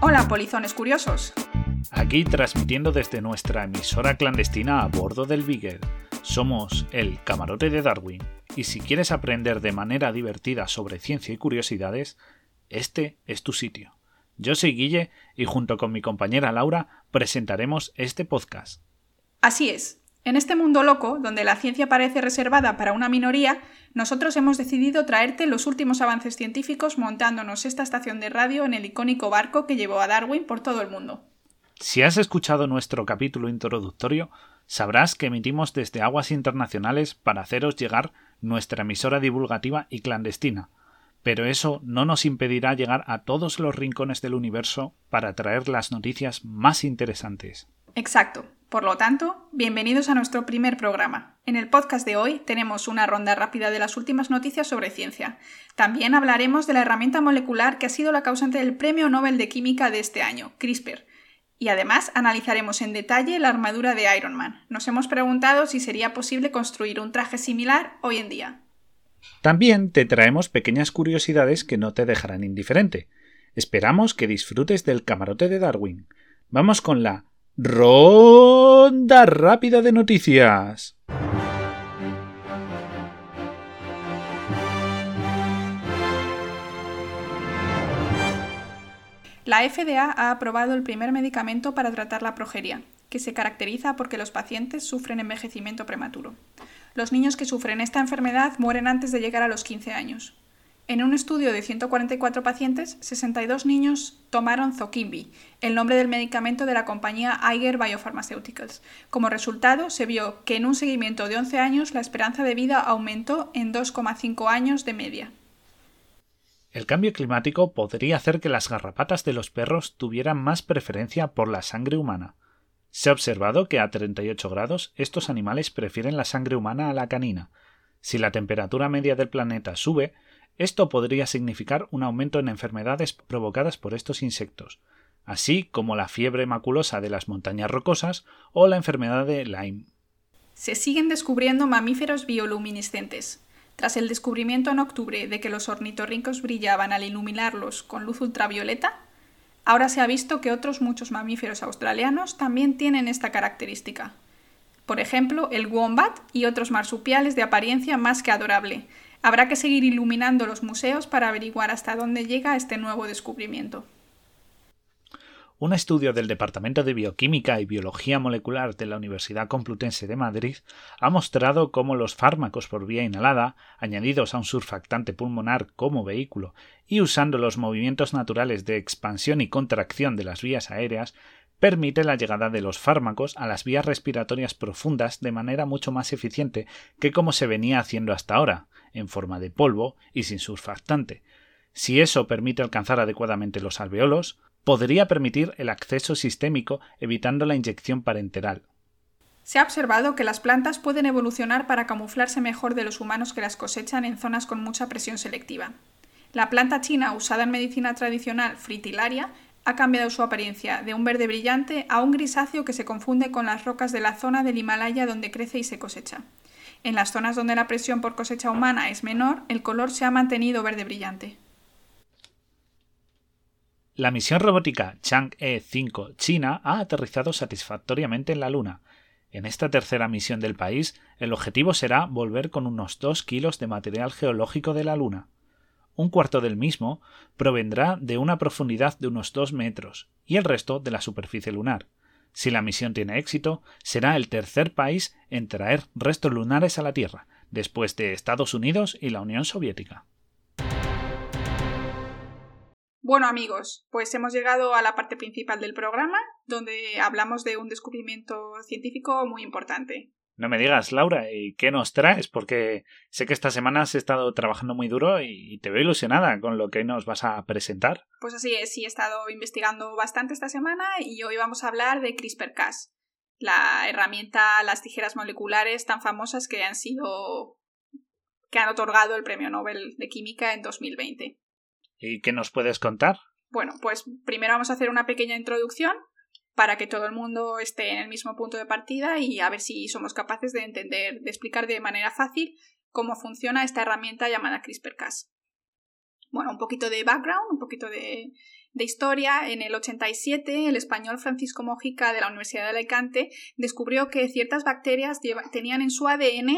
Hola, polizones curiosos. Aquí transmitiendo desde nuestra emisora clandestina a bordo del Beagle. Somos el Camarote de Darwin y si quieres aprender de manera divertida sobre ciencia y curiosidades, este es tu sitio. Yo soy Guille y junto con mi compañera Laura presentaremos este podcast. Así es. En este mundo loco, donde la ciencia parece reservada para una minoría, nosotros hemos decidido traerte los últimos avances científicos montándonos esta estación de radio en el icónico barco que llevó a Darwin por todo el mundo. Si has escuchado nuestro capítulo introductorio, sabrás que emitimos desde aguas internacionales para haceros llegar nuestra emisora divulgativa y clandestina, pero eso no nos impedirá llegar a todos los rincones del universo para traer las noticias más interesantes. Exacto. Por lo tanto, bienvenidos a nuestro primer programa. En el podcast de hoy tenemos una ronda rápida de las últimas noticias sobre ciencia. También hablaremos de la herramienta molecular que ha sido la causante del Premio Nobel de Química de este año, CRISPR. Y además analizaremos en detalle la armadura de Iron Man. Nos hemos preguntado si sería posible construir un traje similar hoy en día. También te traemos pequeñas curiosidades que no te dejarán indiferente. Esperamos que disfrutes del camarote de Darwin. Vamos con la Ronda rápida de noticias. La FDA ha aprobado el primer medicamento para tratar la progeria, que se caracteriza porque los pacientes sufren envejecimiento prematuro. Los niños que sufren esta enfermedad mueren antes de llegar a los 15 años. En un estudio de 144 pacientes, 62 niños tomaron Zokinvi, el nombre del medicamento de la compañía Eiger Biopharmaceuticals. Como resultado, se vio que en un seguimiento de 11 años la esperanza de vida aumentó en 2,5 años de media. El cambio climático podría hacer que las garrapatas de los perros tuvieran más preferencia por la sangre humana. Se ha observado que a 38 grados estos animales prefieren la sangre humana a la canina. Si la temperatura media del planeta sube, esto podría significar un aumento en enfermedades provocadas por estos insectos, así como la fiebre maculosa de las montañas rocosas o la enfermedad de Lyme. Se siguen descubriendo mamíferos bioluminiscentes. Tras el descubrimiento en octubre de que los ornitorrincos brillaban al iluminarlos con luz ultravioleta, ahora se ha visto que otros muchos mamíferos australianos también tienen esta característica. Por ejemplo, el wombat y otros marsupiales de apariencia más que adorable, Habrá que seguir iluminando los museos para averiguar hasta dónde llega este nuevo descubrimiento. Un estudio del Departamento de Bioquímica y Biología Molecular de la Universidad Complutense de Madrid ha mostrado cómo los fármacos por vía inhalada, añadidos a un surfactante pulmonar como vehículo y usando los movimientos naturales de expansión y contracción de las vías aéreas, permite la llegada de los fármacos a las vías respiratorias profundas de manera mucho más eficiente que como se venía haciendo hasta ahora, en forma de polvo y sin surfactante. Si eso permite alcanzar adecuadamente los alveolos, podría permitir el acceso sistémico evitando la inyección parenteral. Se ha observado que las plantas pueden evolucionar para camuflarse mejor de los humanos que las cosechan en zonas con mucha presión selectiva. La planta china usada en medicina tradicional fritilaria ha cambiado su apariencia de un verde brillante a un grisáceo que se confunde con las rocas de la zona del Himalaya donde crece y se cosecha. En las zonas donde la presión por cosecha humana es menor, el color se ha mantenido verde brillante. La misión robótica Chang'e 5 China ha aterrizado satisfactoriamente en la Luna. En esta tercera misión del país, el objetivo será volver con unos 2 kilos de material geológico de la Luna. Un cuarto del mismo provendrá de una profundidad de unos 2 metros y el resto de la superficie lunar. Si la misión tiene éxito, será el tercer país en traer restos lunares a la Tierra, después de Estados Unidos y la Unión Soviética. Bueno amigos, pues hemos llegado a la parte principal del programa, donde hablamos de un descubrimiento científico muy importante. No me digas, Laura, ¿y qué nos traes? Porque sé que esta semana has estado trabajando muy duro y te veo ilusionada con lo que nos vas a presentar. Pues así es, sí, he estado investigando bastante esta semana y hoy vamos a hablar de CRISPR-Cas, la herramienta, las tijeras moleculares tan famosas que han sido que han otorgado el Premio Nobel de Química en 2020. ¿Y qué nos puedes contar? Bueno, pues primero vamos a hacer una pequeña introducción para que todo el mundo esté en el mismo punto de partida y a ver si somos capaces de entender, de explicar de manera fácil cómo funciona esta herramienta llamada CRISPR-Cas. Bueno, un poquito de background, un poquito de de historia, en el 87, el español Francisco Mojica de la Universidad de Alicante descubrió que ciertas bacterias tenían en su ADN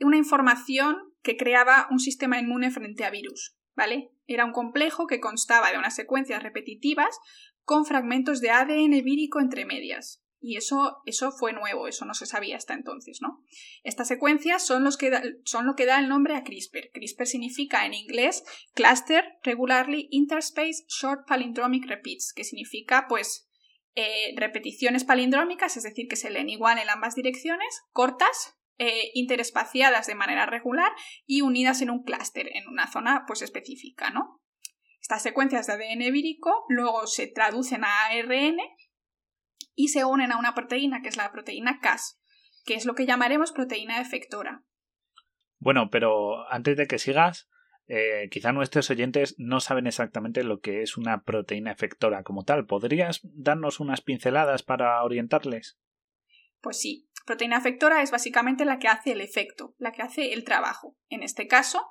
una información que creaba un sistema inmune frente a virus, ¿vale? Era un complejo que constaba de unas secuencias repetitivas con fragmentos de ADN vírico entre medias. Y eso, eso fue nuevo, eso no se sabía hasta entonces, ¿no? Estas secuencias son, los que son lo que da el nombre a CRISPR. CRISPR significa en inglés Cluster Regularly Interspace Short Palindromic Repeats, que significa, pues, eh, repeticiones palindrómicas, es decir, que se leen igual en ambas direcciones, cortas, eh, interespaciadas de manera regular y unidas en un clúster, en una zona pues específica, ¿no? Estas secuencias de ADN vírico luego se traducen a ARN y se unen a una proteína que es la proteína Cas, que es lo que llamaremos proteína efectora. Bueno, pero antes de que sigas, eh, quizá nuestros oyentes no saben exactamente lo que es una proteína efectora como tal. ¿Podrías darnos unas pinceladas para orientarles? Pues sí, proteína efectora es básicamente la que hace el efecto, la que hace el trabajo. En este caso,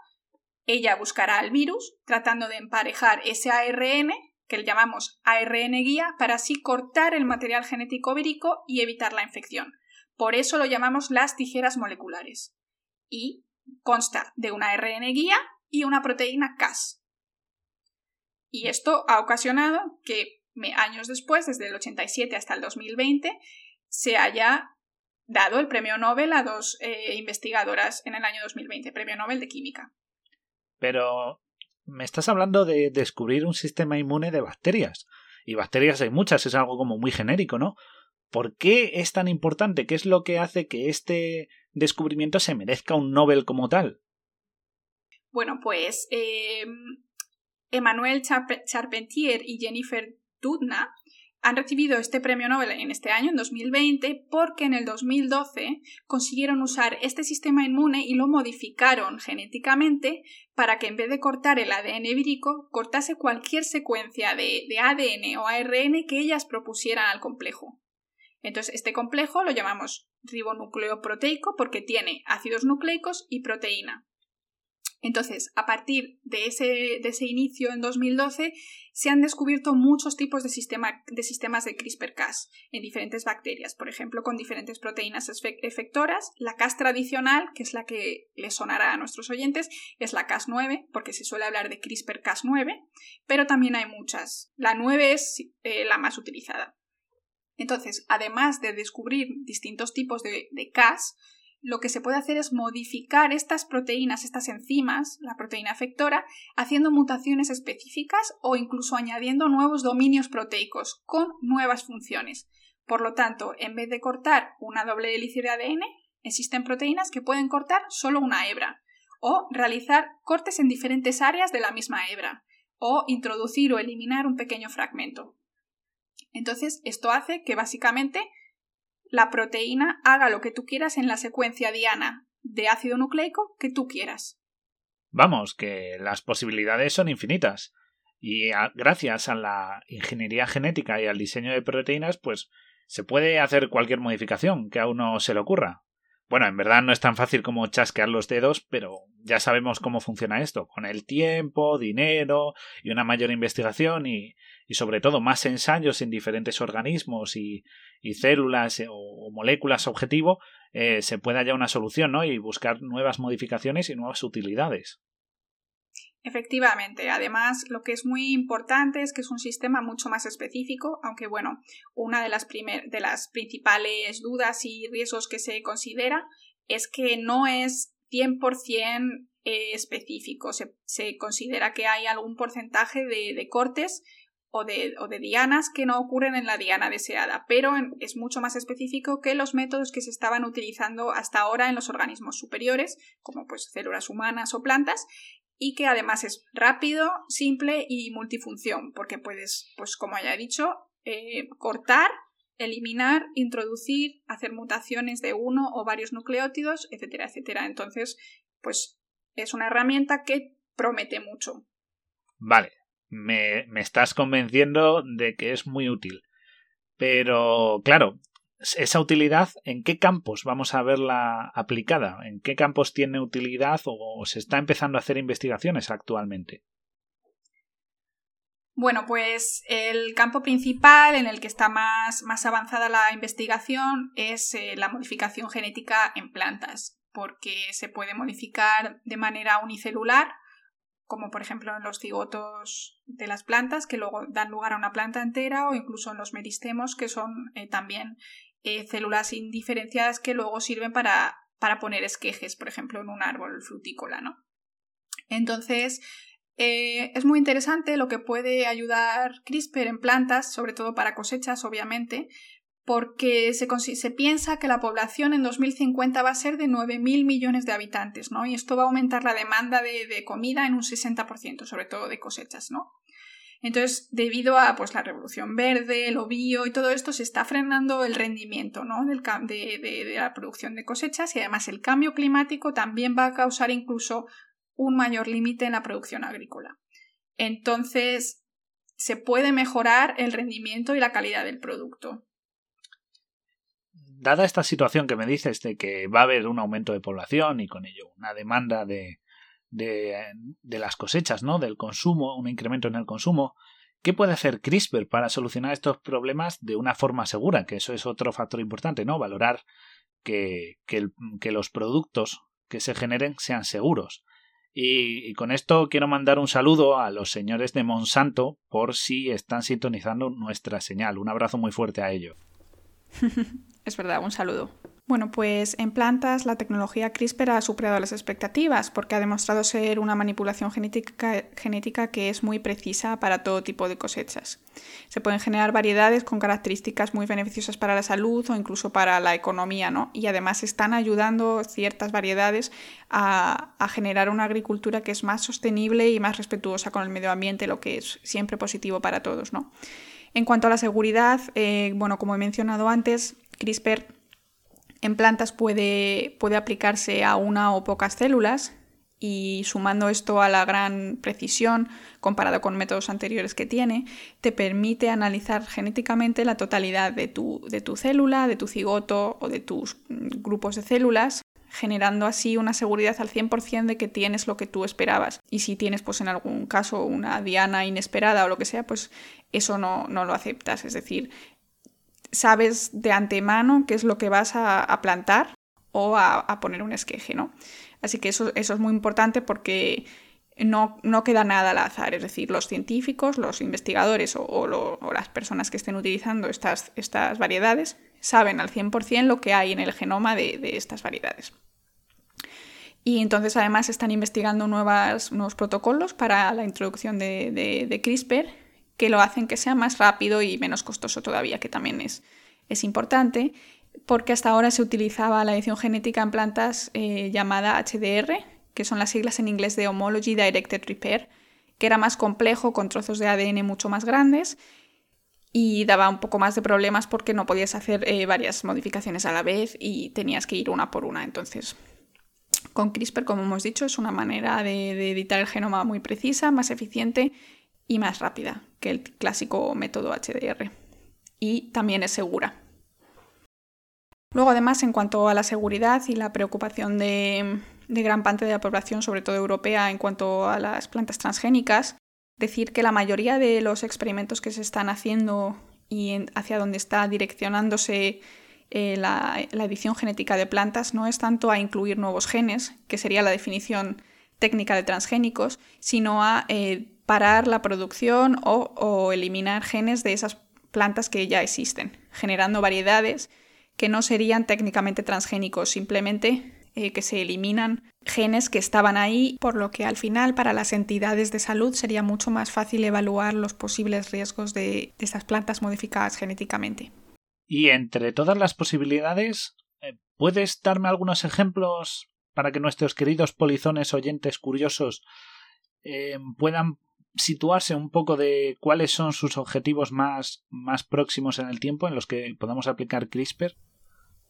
ella buscará al virus tratando de emparejar ese ARN que le llamamos ARN guía, para así cortar el material genético vírico y evitar la infección. Por eso lo llamamos las tijeras moleculares. Y consta de una ARN guía y una proteína Cas. Y esto ha ocasionado que años después, desde el 87 hasta el 2020, se haya dado el premio Nobel a dos eh, investigadoras en el año 2020, premio Nobel de Química. Pero me estás hablando de descubrir un sistema inmune de bacterias. Y bacterias hay muchas, es algo como muy genérico, ¿no? ¿Por qué es tan importante? ¿Qué es lo que hace que este descubrimiento se merezca un Nobel como tal? Bueno, pues eh, Emmanuel Charpentier y Jennifer Doudna han recibido este premio Nobel en este año, en 2020, porque en el 2012 consiguieron usar este sistema inmune y lo modificaron genéticamente para que en vez de cortar el ADN vírico, cortase cualquier secuencia de, ADN o ARN que ellas propusieran al complejo. Entonces, este complejo lo llamamos ribonucleoproteico porque tiene ácidos nucleicos y proteína. Entonces, a partir de ese, de ese inicio en 2012, se han descubierto muchos tipos de, de sistemas de CRISPR-Cas en diferentes bacterias, por ejemplo, con diferentes proteínas efectoras. La Cas tradicional, que es la que le sonará a nuestros oyentes, es la Cas9, porque se suele hablar de CRISPR-Cas9, pero también hay muchas. La 9 es eh, la más utilizada. Entonces, además de descubrir distintos tipos de Cas, lo que se puede hacer es modificar estas proteínas, estas enzimas, la proteína efectora, haciendo mutaciones específicas o incluso añadiendo nuevos dominios proteicos con nuevas funciones. Por lo tanto, en vez de cortar una doble hélice de ADN, existen proteínas que pueden cortar solo una hebra, o realizar cortes en diferentes áreas de la misma hebra, o introducir o eliminar un pequeño fragmento. Entonces, esto hace que básicamente la proteína haga lo que tú quieras en la secuencia diana de ácido nucleico que tú quieras. Vamos, que las posibilidades son infinitas. Y gracias a la ingeniería genética y al diseño de proteínas, pues se puede hacer cualquier modificación que a uno se le ocurra. Bueno, en verdad no es tan fácil como chasquear los dedos, pero ya sabemos cómo funciona esto, con el tiempo, dinero y una mayor investigación y, y sobre todo más ensayos en diferentes organismos y, y células eh, o, moléculas objetivo, eh, se pueda hallar una solución ¿no? y buscar nuevas modificaciones y nuevas utilidades. Efectivamente, además lo que es muy importante es que es un sistema mucho más específico, aunque bueno, una de las, de las principales dudas y riesgos que se considera es que no es 100% eh, específico, se, se, considera que hay algún porcentaje de, de cortes o de, o de, dianas que no ocurren en la diana deseada, pero es mucho más específico que los métodos que se estaban utilizando hasta ahora en los organismos superiores, como pues células humanas o plantas, y que además es rápido, simple y multifunción, porque puedes, pues como ya he dicho, eh, cortar, eliminar, introducir, hacer mutaciones de uno o varios nucleótidos, etcétera, etcétera. Entonces, pues es una herramienta que promete mucho. Vale, me, me estás convenciendo de que es muy útil. Pero, claro, esa utilidad, ¿en qué campos vamos a verla aplicada? ¿En qué campos tiene utilidad o se está empezando a hacer investigaciones actualmente? Bueno, pues el campo principal en el que está más, más avanzada la investigación es eh, la modificación genética en plantas, porque se puede modificar de manera unicelular, como por ejemplo en los cigotos de las plantas, que luego dan lugar a una planta entera, o incluso en los meristemos, que son eh, también eh, células indiferenciadas que luego sirven para, para poner esquejes, por ejemplo, en un árbol frutícola, ¿no? Entonces, eh, es muy interesante lo que puede ayudar CRISPR en plantas, sobre todo para cosechas, obviamente, porque se, se, piensa que la población en 2050 va a ser de 9.000 millones de habitantes, ¿no? Y esto va a aumentar la demanda de, de, comida en un 60%, sobre todo de cosechas, ¿no? Entonces, debido a pues, la revolución verde, el bio y todo esto, se está frenando el rendimiento ¿no? Del, de, de la producción de cosechas y además el cambio climático también va a causar incluso un mayor límite en la producción agrícola. Entonces, se puede mejorar el rendimiento y la calidad del producto. Dada esta situación que me dices de que va a haber un aumento de población y con ello una demanda de, de, las cosechas, ¿no? Del consumo, un incremento en el consumo, ¿Qué puede hacer CRISPR para solucionar estos problemas de una forma segura? Que eso es otro factor importante, ¿no? Valorar que, que, que los productos que se generen sean seguros. Y, con esto quiero mandar un saludo a los señores de Monsanto por si están sintonizando nuestra señal. Un abrazo muy fuerte a ellos. es verdad, un saludo. Bueno, pues en plantas la tecnología CRISPR ha superado las expectativas porque ha demostrado ser una manipulación genética, que es muy precisa para todo tipo de cosechas. Se pueden generar variedades con características muy beneficiosas para la salud o incluso para la economía, ¿no? Y además están ayudando ciertas variedades a, generar una agricultura que es más sostenible y más respetuosa con el medio ambiente, lo que es siempre positivo para todos, ¿no? En cuanto a la seguridad, eh, bueno, como he mencionado antes, CRISPR en plantas puede, puede aplicarse a una o pocas células y sumando esto a la gran precisión comparado con métodos anteriores que tiene, te permite analizar genéticamente la totalidad de tu, de tu célula, de tu cigoto o de tus mm, grupos de células generando así una seguridad al 100% de que tienes lo que tú esperabas. Y si tienes, pues en algún caso, una diana inesperada o lo que sea, pues eso no, no lo aceptas. Es decir, sabes de antemano qué es lo que vas a, plantar o a, poner un esqueje, ¿no? Así que eso, eso es muy importante porque no, no, queda nada al azar, es decir, los científicos, los investigadores o, las personas que estén utilizando estas, estas, variedades saben al 100% lo que hay en el genoma de, estas variedades. Y entonces además están investigando nuevos protocolos para la introducción de, de CRISPR que lo hacen que sea más rápido y menos costoso todavía, que también es, es importante, porque hasta ahora se utilizaba la edición genética en plantas eh, llamada HDR, que son las siglas en inglés de Homology Directed Repair, que era más complejo, con trozos de ADN mucho más grandes y daba un poco más de problemas porque no podías hacer eh, varias modificaciones a la vez y tenías que ir una por una. Entonces, con CRISPR, como hemos dicho, es una manera de, de editar el genoma muy precisa, más eficiente y más rápida que el clásico método HDR. Y también es segura. Luego, además, en cuanto a la seguridad y la preocupación de, gran parte de la población, sobre todo europea, en cuanto a las plantas transgénicas, decir que la mayoría de los experimentos que se están haciendo y hacia donde está direccionándose eh, la, edición genética de plantas no es tanto a incluir nuevos genes, que sería la definición técnica de transgénicos, sino a eh, parar la producción o, eliminar genes de esas plantas que ya existen, generando variedades que no serían técnicamente transgénicos, simplemente eh, que se eliminan genes que estaban ahí, por lo que al final para las entidades de salud sería mucho más fácil evaluar los posibles riesgos de, estas plantas modificadas genéticamente. Y entre todas las posibilidades, eh, ¿puedes darme algunos ejemplos para que nuestros queridos polizones oyentes curiosos eh, puedan situarse un poco de cuáles son sus objetivos más, más próximos en el tiempo en los que podamos aplicar CRISPR?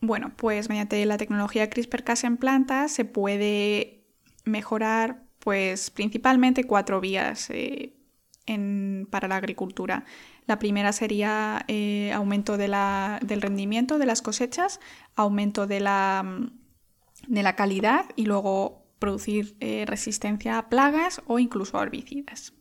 Bueno, pues mediante la tecnología CRISPR-Cas en plantas se puede mejorar pues principalmente cuatro vías eh, para la agricultura. La primera sería eh, aumento de la, del rendimiento de las cosechas, aumento de la, de la calidad y luego producir eh, resistencia a plagas o incluso a herbicidas.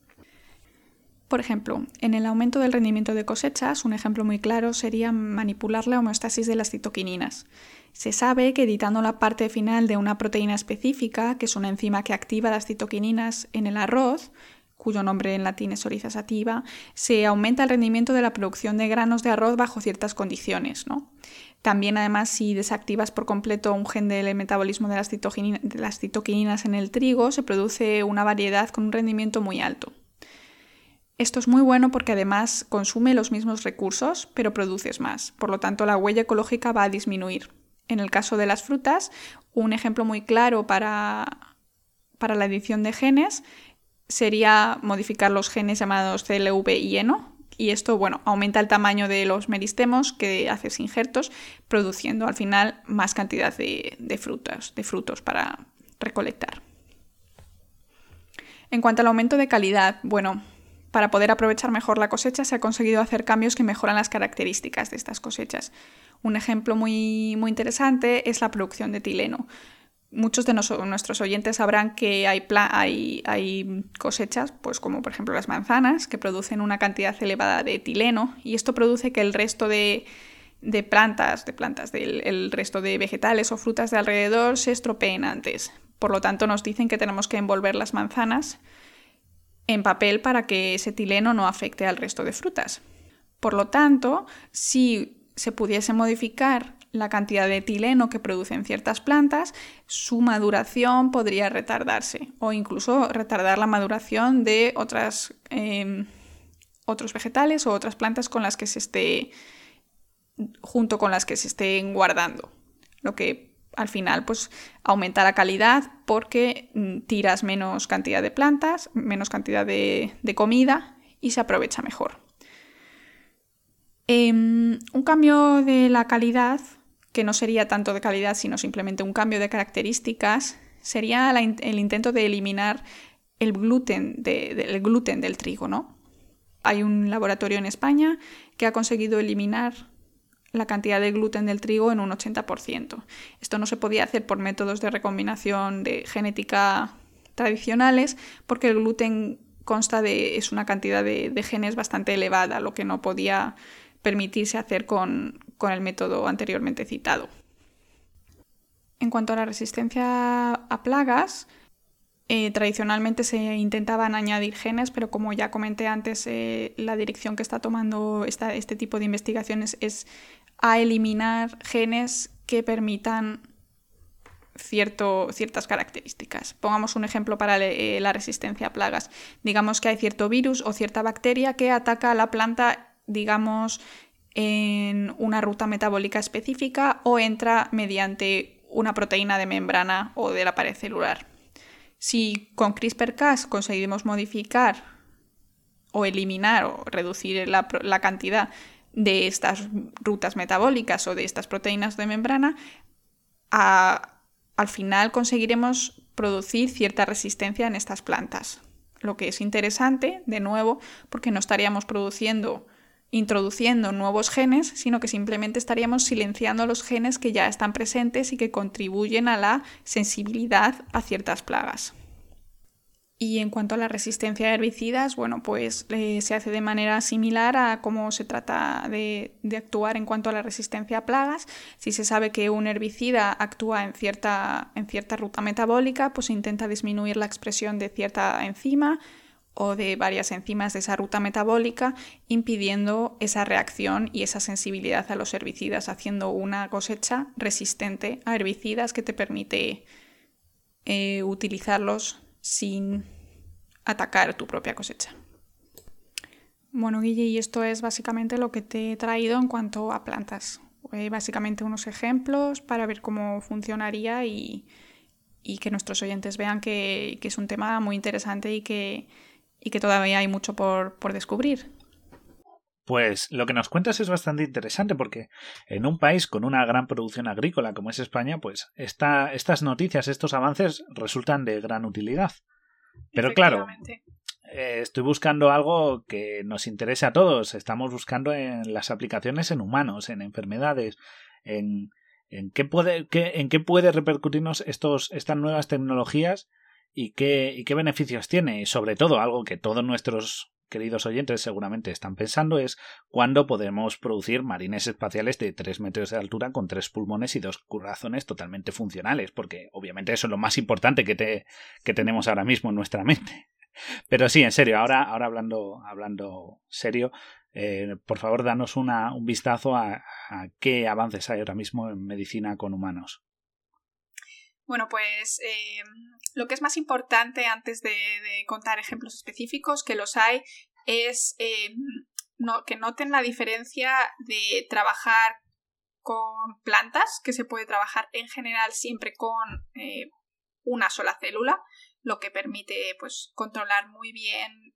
Por ejemplo, en el aumento del rendimiento de cosechas, un ejemplo muy claro sería manipular la homeostasis de las citoquininas. Se sabe que editando la parte final de una proteína específica, que es una enzima que activa las citoquininas en el arroz, cuyo nombre en latín es oriza sativa, se aumenta el rendimiento de la producción de granos de arroz bajo ciertas condiciones. También, además, si desactivas por completo un gen del metabolismo de las, de las en el trigo, se produce una variedad con un rendimiento muy alto. Esto es muy bueno porque además consume los mismos recursos, pero produces más. Por lo tanto, la huella ecológica va a disminuir. En el caso de las frutas, un ejemplo muy claro para, para la edición de genes sería modificar los genes llamados CLV y ENO. Y esto, bueno, aumenta el tamaño de los meristemos que haces injertos, produciendo al final más cantidad de, de frutas, de frutos para recolectar. En cuanto al aumento de calidad, bueno, para poder aprovechar mejor la cosecha se ha conseguido hacer cambios que mejoran las características de estas cosechas. Un ejemplo muy, muy interesante es la producción de tileno. Muchos de nuestros oyentes sabrán que hay, cosechas, pues como por ejemplo las manzanas, que producen una cantidad elevada de tileno y esto produce que el resto de, plantas, de plantas el resto de vegetales o frutas de alrededor se estropeen antes. Por lo tanto, nos dicen que tenemos que envolver las manzanas en papel para que ese tileno no afecte al resto de frutas. Por lo tanto, si se pudiese modificar la cantidad de tileno que producen ciertas plantas, su maduración podría retardarse o incluso retardar la maduración de otras, em, otros vegetales o otras plantas con las que se esté junto con las que se estén guardando, lo que al final pues aumenta la calidad porque mm, tiras menos cantidad de plantas, menos cantidad de, comida y se aprovecha mejor. Em, un cambio de la calidad, que no sería tanto de calidad, sino simplemente un cambio de características, sería el intento de eliminar el gluten, gluten del trigo, ¿no? Hay un laboratorio en España que ha conseguido eliminar la cantidad de gluten del trigo en un 80%. Esto no se podía hacer por métodos de recombinación de genética tradicionales porque el gluten consta de es una cantidad de, genes bastante elevada, lo que no podía permitirse hacer con, el método anteriormente citado. En cuanto a la resistencia a plagas, eh, tradicionalmente se intentaban añadir genes, pero como ya comenté antes, eh, la dirección que está tomando este tipo de investigaciones es a eliminar genes que permitan cierto, ciertas características. Pongamos un ejemplo para eh, la resistencia a plagas. Digamos que hay cierto virus o cierta bacteria que ataca a la planta, digamos, en una ruta metabólica específica o entra mediante una proteína de membrana o de la pared celular. Si con CRISPR-Cas conseguimos modificar o eliminar o reducir la, la cantidad de estas rutas metabólicas o de estas proteínas de membrana, al final conseguiremos producir cierta resistencia en estas plantas. Lo que es interesante, de nuevo, porque no estaríamos produciendo, introduciendo nuevos genes, sino que simplemente estaríamos silenciando los genes que ya están presentes y que contribuyen a la sensibilidad a ciertas plagas. Y en cuanto a la resistencia a herbicidas, bueno, pues eh, se hace de manera similar a cómo se trata de, actuar en cuanto a la resistencia a plagas. Si se sabe que un herbicida actúa en cierta, en cierta ruta metabólica, pues intenta disminuir la expresión de cierta enzima o de varias enzimas de esa ruta metabólica, impidiendo esa reacción y esa sensibilidad a los herbicidas, haciendo una cosecha resistente a herbicidas que te permite eh, utilizarlos sin atacar tu propia cosecha. Bueno, Guille, y esto es básicamente lo que te he traído en cuanto a plantas. Eh, básicamente unos ejemplos para ver cómo funcionaría y, que nuestros oyentes vean que, es un tema muy interesante y que, que todavía hay mucho por, por descubrir. Pues lo que nos cuentas es bastante interesante porque en un país con una gran producción agrícola como es España, pues esta, estas noticias, estos avances resultan de gran utilidad. Pero claro, eh, estoy buscando algo que nos interese a todos. Estamos buscando en las aplicaciones en humanos, en enfermedades, en, en qué puede, qué, en qué puede repercutirnos estos, estas nuevas tecnologías y qué, y qué beneficios tiene. Y sobre todo, algo que todos nuestros queridos oyentes seguramente están pensando es cuándo podemos producir marines espaciales de 3 metros de altura con tres pulmones y dos corazones totalmente funcionales, porque obviamente eso es lo más importante que, te, que tenemos ahora mismo en nuestra mente. Pero sí, en serio, ahora, ahora hablando, hablando serio, eh, por favor, danos una, un vistazo a, qué avances hay ahora mismo en medicina con humanos. Bueno, pues eh, lo que es más importante antes de, contar ejemplos específicos, que los hay, es eh, que noten la diferencia de trabajar con plantas, que se puede trabajar en general siempre con una sola célula, lo que permite pues, controlar muy bien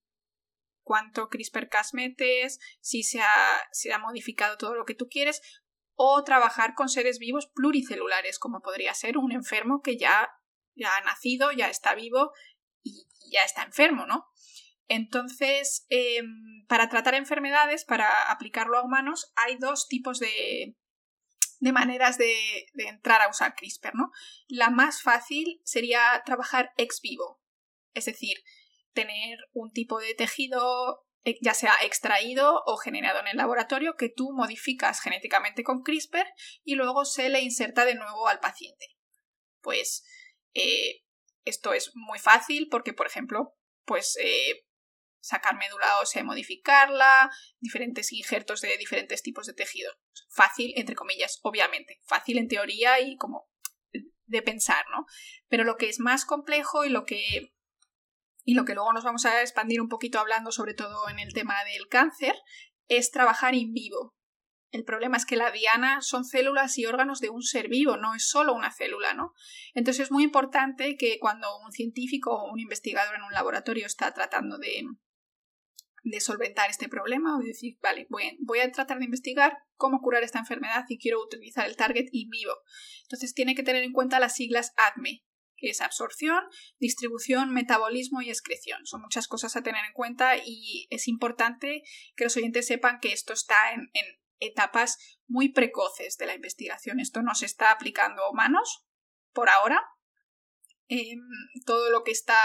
cuánto CRISPR-Cas metes, si se, ha, ha modificado todo lo que tú quieres, o trabajar con seres vivos pluricelulares, como podría ser un enfermo que ya, ya ha nacido, ya está vivo y ya está enfermo, ¿no? Entonces, em, para tratar enfermedades, para aplicarlo a humanos, hay dos tipos de, de maneras de, de, entrar a usar CRISPR, ¿no? La más fácil sería trabajar ex vivo, es decir, tener un tipo de tejido eh, ya sea extraído o generado en el laboratorio que tú modificas genéticamente con CRISPR y luego se le inserta de nuevo al paciente. Pues eh, esto es muy fácil porque, por ejemplo, pues eh, sacar médula ósea y modificarla, diferentes injertos de diferentes tipos de tejido. Fácil, entre comillas, obviamente. Fácil en teoría y como de pensar, ¿no? Pero lo que es más complejo y lo que y lo que luego nos vamos a expandir un poquito hablando sobre todo en el tema del cáncer, es trabajar in vivo. El problema es que la diana son células y órganos de un ser vivo, no es solo una célula, ¿no? Entonces es muy importante que cuando un científico o un investigador en un laboratorio está tratando de, de solventar este problema o decir, vale, voy, voy, a tratar de investigar cómo curar esta enfermedad y quiero utilizar el target in vivo. Entonces tiene que tener en cuenta las siglas ADME, que es absorción, distribución, metabolismo y excreción. Son muchas cosas a tener en cuenta y es importante que los oyentes sepan que esto está en, etapas muy precoces de la investigación. Esto no se está aplicando a humanos por ahora. Em, todo lo que está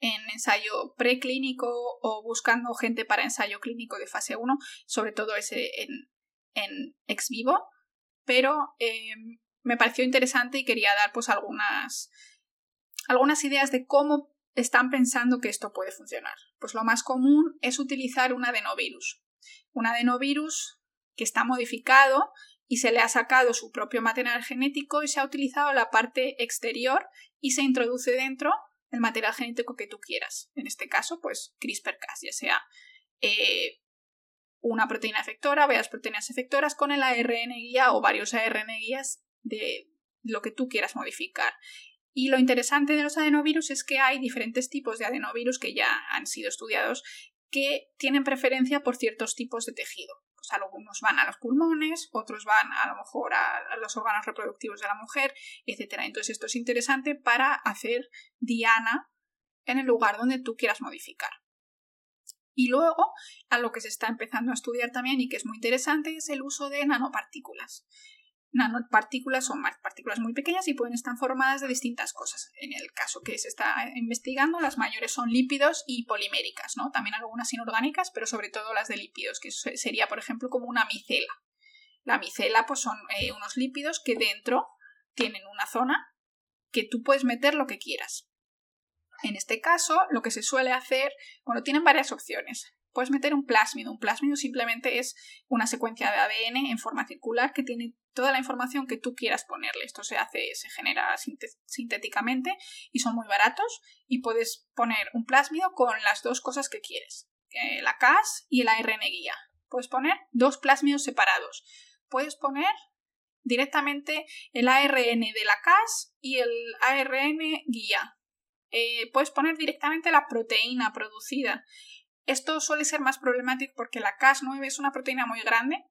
en ensayo preclínico o buscando gente para ensayo clínico de fase 1, sobre todo ese en, en ex vivo, pero em, me pareció interesante y quería dar pues algunas, algunas ideas de cómo están pensando que esto puede funcionar. Pues lo más común es utilizar un adenovirus. Un adenovirus que está modificado y se le ha sacado su propio material genético y se ha utilizado la parte exterior y se introduce dentro el material genético que tú quieras. En este caso, pues CRISPR-Cas, ya sea eh, una proteína efectora, varias proteínas efectoras con el ARN guía o varios ARN guías de lo que tú quieras modificar. Y lo interesante de los adenovirus es que hay diferentes tipos de adenovirus que ya han sido estudiados que tienen preferencia por ciertos tipos de tejido. Pues algunos van a los pulmones, otros van a lo mejor a, los órganos reproductivos de la mujer, etc. Entonces esto es interesante para hacer diana en el lugar donde tú quieras modificar. Y luego, a lo que se está empezando a estudiar también y que es muy interesante es el uso de nanopartículas nanopartículas son partículas muy pequeñas y pueden estar formadas de distintas cosas. En el caso que se está investigando, las mayores son lípidos y poliméricas, ¿no? También algunas inorgánicas, pero sobre todo las de lípidos, que sería, por ejemplo, como una micela. La micela, pues son eh, unos lípidos que dentro tienen una zona que tú puedes meter lo que quieras. En este caso, lo que se suele hacer, bueno, tienen varias opciones puedes meter un plásmido. Un plásmido simplemente es una secuencia de ADN en forma circular que tiene toda la información que tú quieras ponerle. Esto se hace, se genera sintéticamente y son muy baratos y puedes poner un plásmido con las dos cosas que quieres, la Cas y el ARN guía. Puedes poner dos plásmidos separados. Puedes poner directamente el ARN de la Cas y el ARN guía. Eh, puedes poner directamente la proteína producida esto suele ser más problemático porque la Cas9 es una proteína muy grande,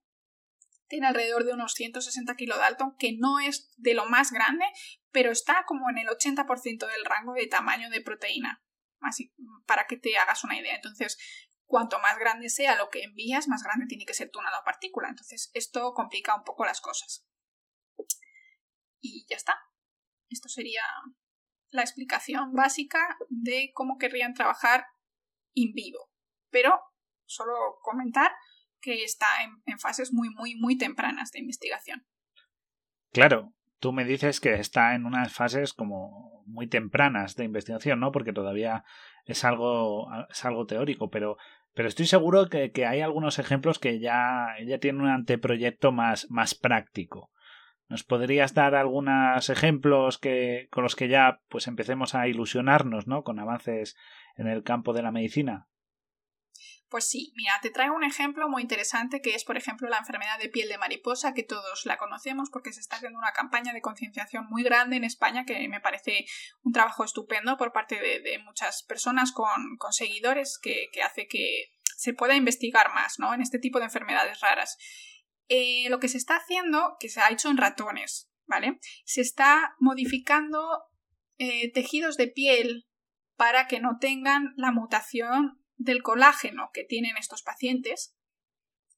tiene alrededor de unos 160 kilodalton, que no es de lo más grande, pero está como en el 80% del rango de tamaño de proteína, así para que te hagas una idea. Entonces, cuanto más grande sea lo que envías, más grande tiene que ser tu nanopartícula. Entonces, esto complica un poco las cosas. Y ya está. Esto sería la explicación básica de cómo querrían trabajar in vivo pero solo comentar que está en, fases muy, muy, muy tempranas de investigación. Claro, tú me dices que está en unas fases como muy tempranas de investigación, ¿no? Porque todavía es algo, es algo teórico, pero, pero estoy seguro que, que hay algunos ejemplos que ya, ya tienen un anteproyecto más, más práctico. ¿Nos podrías dar algunos ejemplos que, con los que ya pues empecemos a ilusionarnos, ¿no? Con avances en el campo de la medicina. Pues sí, mira, te traigo un ejemplo muy interesante que es, por ejemplo, la enfermedad de piel de mariposa, que todos la conocemos porque se está haciendo una campaña de concienciación muy grande en España que me parece un trabajo estupendo por parte de, muchas personas con, con seguidores que, que, hace que se pueda investigar más ¿no? en este tipo de enfermedades raras. Eh, lo que se está haciendo, que se ha hecho en ratones, ¿vale? Se está modificando eh, tejidos de piel para que no tengan la mutación del colágeno que tienen estos pacientes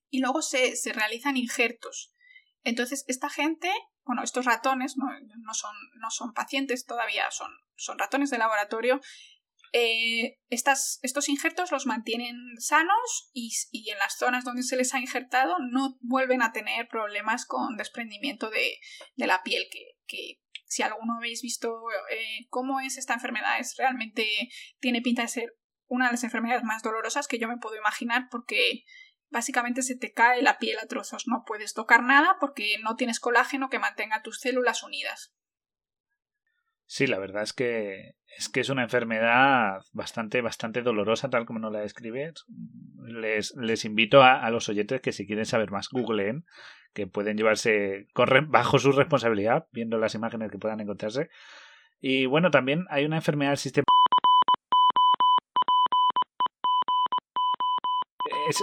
y luego se, realizan injertos. Entonces, esta gente, bueno, estos ratones no, son, no son, pacientes todavía, son, son, ratones de laboratorio. Eh, estos injertos los mantienen sanos y, en las zonas donde se les ha injertado no vuelven a tener problemas con desprendimiento de, la piel, que, si alguno habéis visto eh, cómo es esta enfermedad, es realmente tiene pinta de ser una de las enfermedades más dolorosas que yo me puedo imaginar porque básicamente se te cae la piel a trozos, no puedes tocar nada porque no tienes colágeno que mantenga tus células unidas. Sí, la verdad es que es que es una enfermedad bastante, bastante dolorosa, tal como nos la describes. Les, les invito a, los oyentes que si quieren saber más, googleen, que pueden llevarse, bajo su responsabilidad, viendo las imágenes que puedan encontrarse. Y bueno, también hay una enfermedad del sistema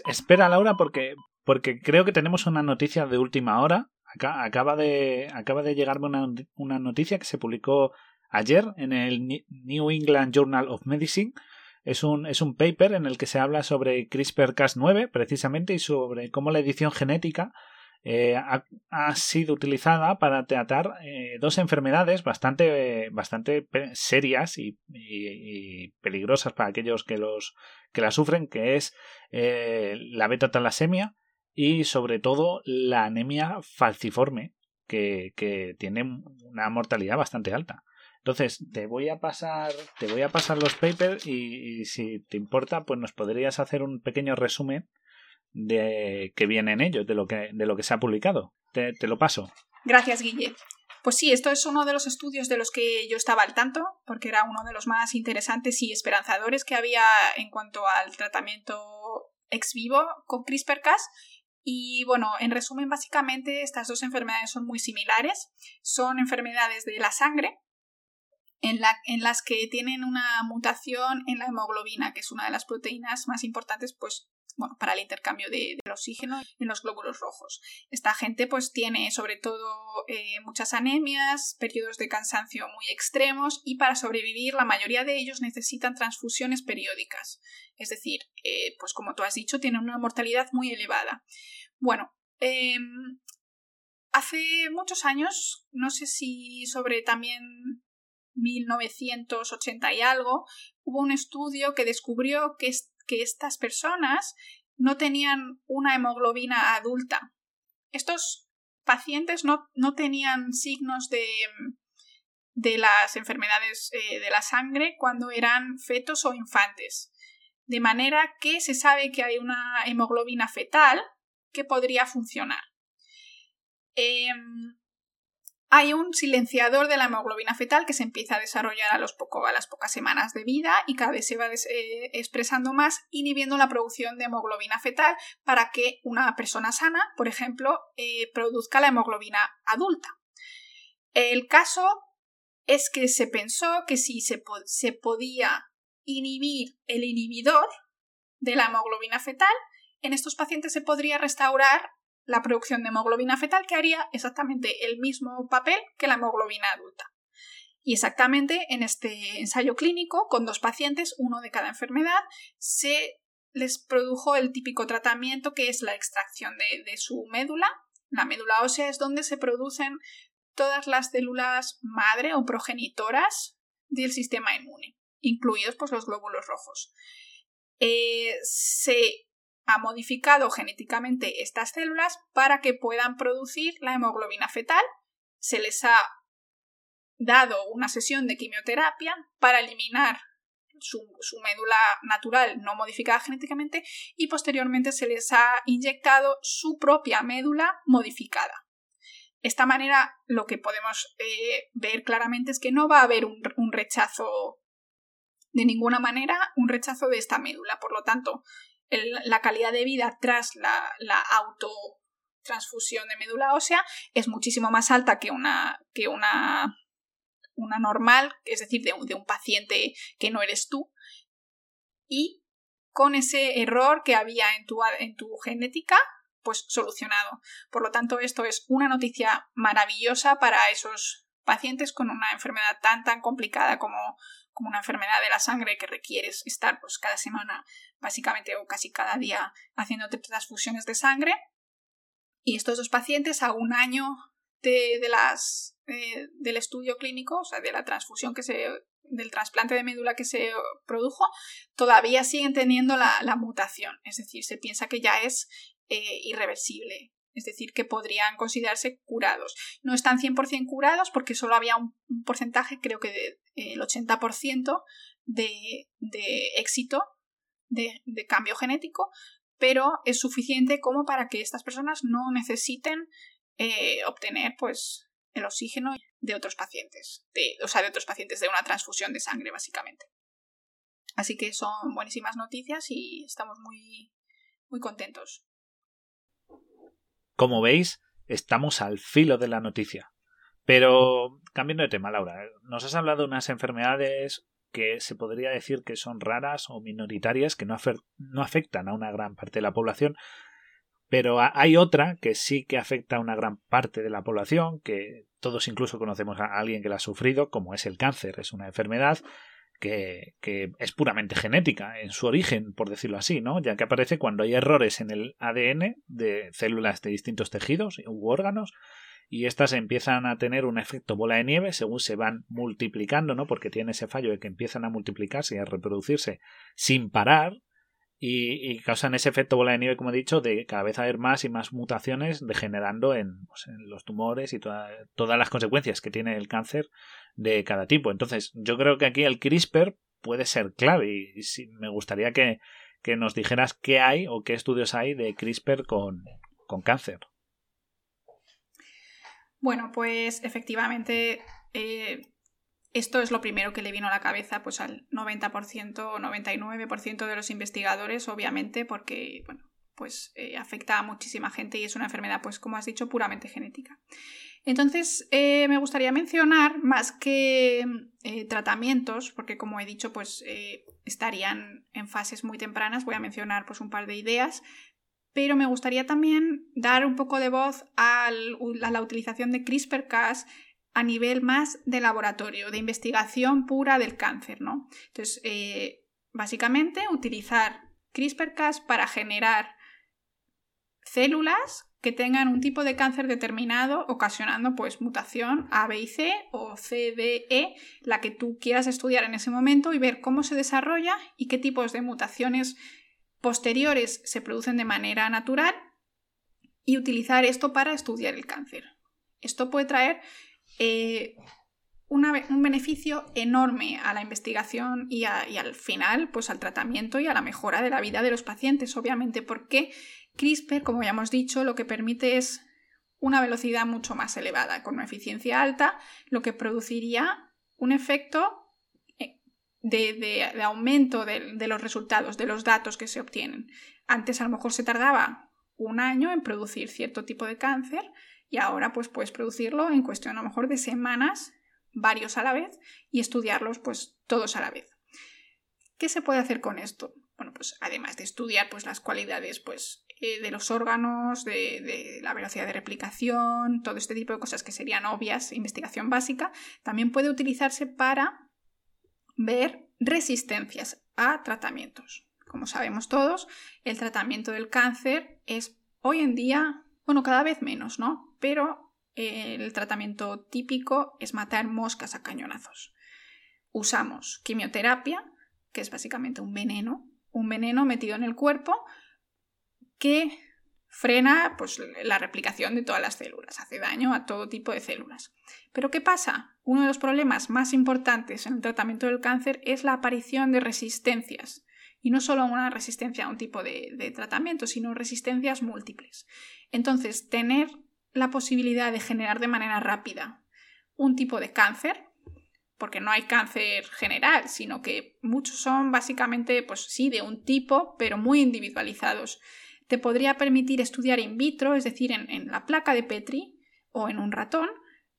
espera, Laura, porque, porque creo que tenemos una noticia de última hora. acaba, de, acaba de llegarme una, una noticia que se publicó ayer en el New England Journal of Medicine. Es un, es un paper en el que se habla sobre CRISPR-Cas9, precisamente, y sobre cómo la edición genética eh, ha, sido utilizada para tratar eh, dos enfermedades bastante, bastante serias y, peligrosas para aquellos que, los, que la sufren, que es eh, la beta-talasemia y sobre todo la anemia falciforme, que, que tiene una mortalidad bastante alta. Entonces, te voy a pasar, te voy a pasar los papers y, y, si te importa, pues nos podrías hacer un pequeño resumen de que viene en ellos, de lo que, de lo que se ha publicado. Te, te lo paso. Gracias, Guille. Pues sí, esto es uno de los estudios de los que yo estaba al tanto, porque era uno de los más interesantes y esperanzadores que había en cuanto al tratamiento ex vivo con CRISPR-Cas. Y bueno, en resumen, básicamente estas dos enfermedades son muy similares. Son enfermedades de la sangre, en, la, en, las que tienen una mutación en la hemoglobina, que es una de las proteínas más importantes pues, bueno, para el intercambio de, oxígeno en los glóbulos rojos. Esta gente pues tiene sobre todo eh, muchas anemias, periodos de cansancio muy extremos y para sobrevivir la mayoría de ellos necesitan transfusiones periódicas. Es decir, eh, pues como tú has dicho, tienen una mortalidad muy elevada. Bueno, em, hace muchos años, no sé si sobre también 1980 y algo, hubo un estudio que descubrió que que estas personas no tenían una hemoglobina adulta. Estos pacientes no, no tenían signos de, de las enfermedades eh, de la sangre cuando eran fetos o infantes. De manera que se sabe que hay una hemoglobina fetal que podría funcionar. Em, hay un silenciador de la hemoglobina fetal que se empieza a desarrollar a, los las pocas semanas de vida y cada vez se va eh, expresando más, inhibiendo la producción de hemoglobina fetal para que una persona sana, por ejemplo, eh, produzca la hemoglobina adulta. El caso es que se pensó que si se podía inhibir el inhibidor de la hemoglobina fetal, en estos pacientes se podría restaurar la producción de hemoglobina fetal que haría exactamente el mismo papel que la hemoglobina adulta. Y exactamente en este ensayo clínico, con dos pacientes, uno de cada enfermedad, se les produjo el típico tratamiento que es la extracción de, su médula. La médula ósea es donde se producen todas las células madre o progenitoras del sistema inmune, incluidos pues, los glóbulos rojos. eh, se ha modificado genéticamente estas células para que puedan producir la hemoglobina fetal. Se les ha dado una sesión de quimioterapia para eliminar su, médula natural no modificada genéticamente y posteriormente se les ha inyectado su propia médula modificada. Esta manera lo que podemos eh, ver claramente es que no va a haber un, rechazo de ninguna manera, un rechazo de esta médula. Por lo tanto, la calidad de vida tras la, la autotransfusión de médula ósea es muchísimo más alta que una, que una una normal, es decir, de un, de un paciente que no eres tú, y con ese error que había en tu, en tu genética, pues solucionado. Por lo tanto, esto es una noticia maravillosa para esos pacientes con una enfermedad tan tan complicada como, como una enfermedad de la sangre que requieres estar pues cada semana básicamente o casi cada día haciendo transfusiones de sangre. Y estos dos pacientes a un año de, de las eh, del estudio clínico, o sea, de la transfusión que se del trasplante de médula que se produjo, todavía siguen teniendo la, mutación. Es decir, se piensa que ya es eh, irreversible. Es decir, que podrían considerarse curados. No están 100% curados porque solo había un, porcentaje, creo que del 80% de, de éxito de, de, cambio genético, pero es suficiente como para que estas personas no necesiten eh, obtener pues el oxígeno de otros pacientes, de, o sea, de otros pacientes de una transfusión de sangre, básicamente. Así que son buenísimas noticias y estamos muy, muy contentos. Como veis, estamos al filo de la noticia. Pero, cambiando de tema, Laura, nos has hablado de unas enfermedades que se podría decir que son raras o minoritarias, que no, no afectan a una gran parte de la población, pero hay otra que sí que afecta a una gran parte de la población, que todos incluso conocemos a alguien que la ha sufrido, como es el cáncer. Es una enfermedad que, que, es puramente genética en su origen, por decirlo así, ¿no? Ya que aparece cuando hay errores en el ADN de células de distintos tejidos u órganos y éstas empiezan a tener un efecto bola de nieve según se van multiplicando, ¿no? Porque tiene ese fallo de que empiezan a multiplicarse y a reproducirse sin parar y, causan ese efecto bola de nieve, como he dicho, de cada vez haber más y más mutaciones degenerando en, pues, los tumores y todas las consecuencias que tiene el cáncer de cada tipo. Entonces, yo creo que aquí el CRISPR puede ser clave y, me gustaría que, que, nos dijeras qué hay o qué estudios hay de CRISPR con, con cáncer. Bueno, pues efectivamente eh, esto es lo primero que le vino a la cabeza pues, al 90% o 99% de los investigadores, obviamente, porque bueno, pues, eh, afecta a muchísima gente y es una enfermedad, pues, como has dicho, puramente genética. Entonces, eh, me gustaría mencionar más que tratamientos, porque como he dicho, pues estarían en fases muy tempranas, voy a mencionar pues, un par de ideas, pero me gustaría también dar un poco de voz a la utilización de CRISPR-Cas a nivel más de laboratorio, de investigación pura del cáncer, ¿no? Entonces, eh, básicamente utilizar CRISPR-Cas para generar células que tengan un tipo de cáncer determinado, ocasionando pues mutación A, B y C o C, D, E, la que tú quieras estudiar en ese momento y ver cómo se desarrolla y qué tipos de mutaciones posteriores se producen de manera natural y utilizar esto para estudiar el cáncer. Esto puede traer eh, un beneficio enorme a la investigación y, al final, pues al tratamiento y a la mejora de la vida de los pacientes, obviamente, porque CRISPR, como ya hemos dicho, lo que permite es una velocidad mucho más elevada, con una eficiencia alta, lo que produciría un efecto de, aumento de, los resultados, de los datos que se obtienen. Antes a lo mejor se tardaba un año en producir cierto tipo de cáncer y ahora pues puedes producirlo en cuestión a lo mejor de semanas, varios a la vez, y estudiarlos pues todos a la vez. ¿Qué se puede hacer con esto? Bueno, pues además de estudiar pues las cualidades pues eh, de los órganos, de, la velocidad de replicación, todo este tipo de cosas que serían obvias, investigación básica, también puede utilizarse para ver resistencias a tratamientos. Como sabemos todos, el tratamiento del cáncer es hoy en día, bueno, cada vez menos, ¿no? pero eh, el tratamiento típico es matar moscas a cañonazos. Usamos quimioterapia, que es básicamente un veneno, un veneno metido en el cuerpo que frena pues, la replicación de todas las células, hace daño a todo tipo de células. Pero ¿qué pasa? Uno de los problemas más importantes en el tratamiento del cáncer es la aparición de resistencias. Y no solo una resistencia a un tipo de, de tratamiento, sino resistencias múltiples. Entonces, tener la posibilidad de generar de manera rápida un tipo de cáncer, porque no hay cáncer general, sino que muchos son básicamente, pues sí, de un tipo, pero muy individualizados. Te podría permitir estudiar in vitro, es decir, en, la placa de Petri o en un ratón,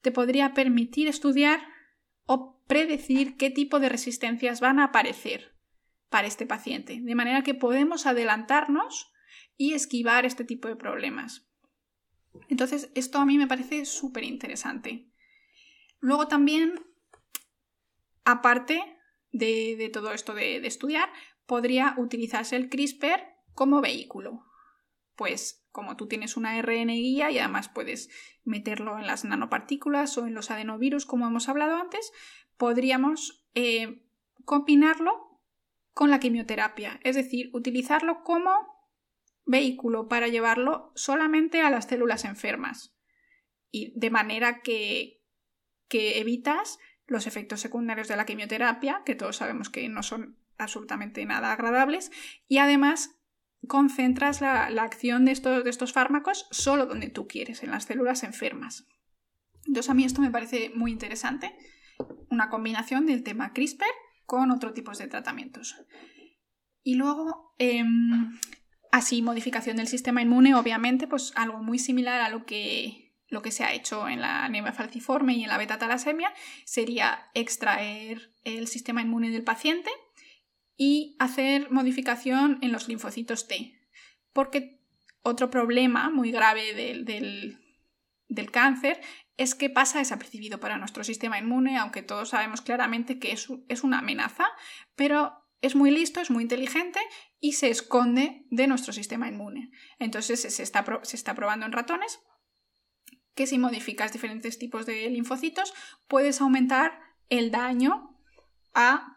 te podría permitir estudiar o predecir qué tipo de resistencias van a aparecer para este paciente, de manera que podemos adelantarnos y esquivar este tipo de problemas. Entonces, esto a mí me parece súper interesante. Luego también, aparte de, todo esto de estudiar, podría utilizarse el CRISPR como vehículo. Pues como tú tienes una RN guía y además puedes meterlo en las nanopartículas o en los adenovirus, como hemos hablado antes, podríamos eh, combinarlo con la quimioterapia, es decir, utilizarlo como vehículo para llevarlo solamente a las células enfermas y de manera que, que evitas los efectos secundarios de la quimioterapia, que todos sabemos que no son absolutamente nada agradables, y además concentras la, acción de estos, de estos fármacos solo donde tú quieres, en las células enfermas. Entonces a mí esto me parece muy interesante, una combinación del tema CRISPR con otro tipo de tratamientos. Y luego, em, así, modificación del sistema inmune, obviamente, pues algo muy similar a lo que, lo que se ha hecho en la anemia falciforme y en la beta-talasemia, sería extraer el sistema inmune del paciente y hacer modificación en los linfocitos T. Porque otro problema muy grave del, cáncer es que pasa desapercibido para nuestro sistema inmune, aunque todos sabemos claramente que es, es una amenaza, pero es muy listo, es muy inteligente y se esconde de nuestro sistema inmune. Entonces se está, se está probando en ratones que si modificas diferentes tipos de linfocitos puedes aumentar el daño a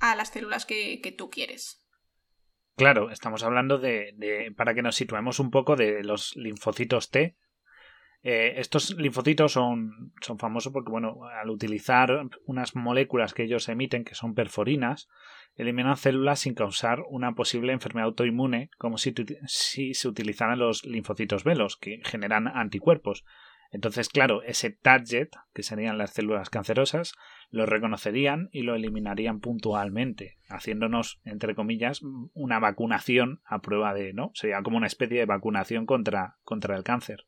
a las células que, tú quieres. Claro, estamos hablando de, para que nos situemos un poco, de los linfocitos T. Eh, estos linfocitos son, son famosos porque, bueno, al utilizar unas moléculas que ellos emiten, que son perforinas, eliminan células sin causar una posible enfermedad autoinmune, como si, si se utilizaran los linfocitos velos, que generan anticuerpos. Entonces, claro, ese target, que serían las células cancerosas, lo reconocerían y lo eliminarían puntualmente, haciéndonos, entre comillas, una vacunación a prueba de, ¿no? Sería como una especie de vacunación contra, contra el cáncer.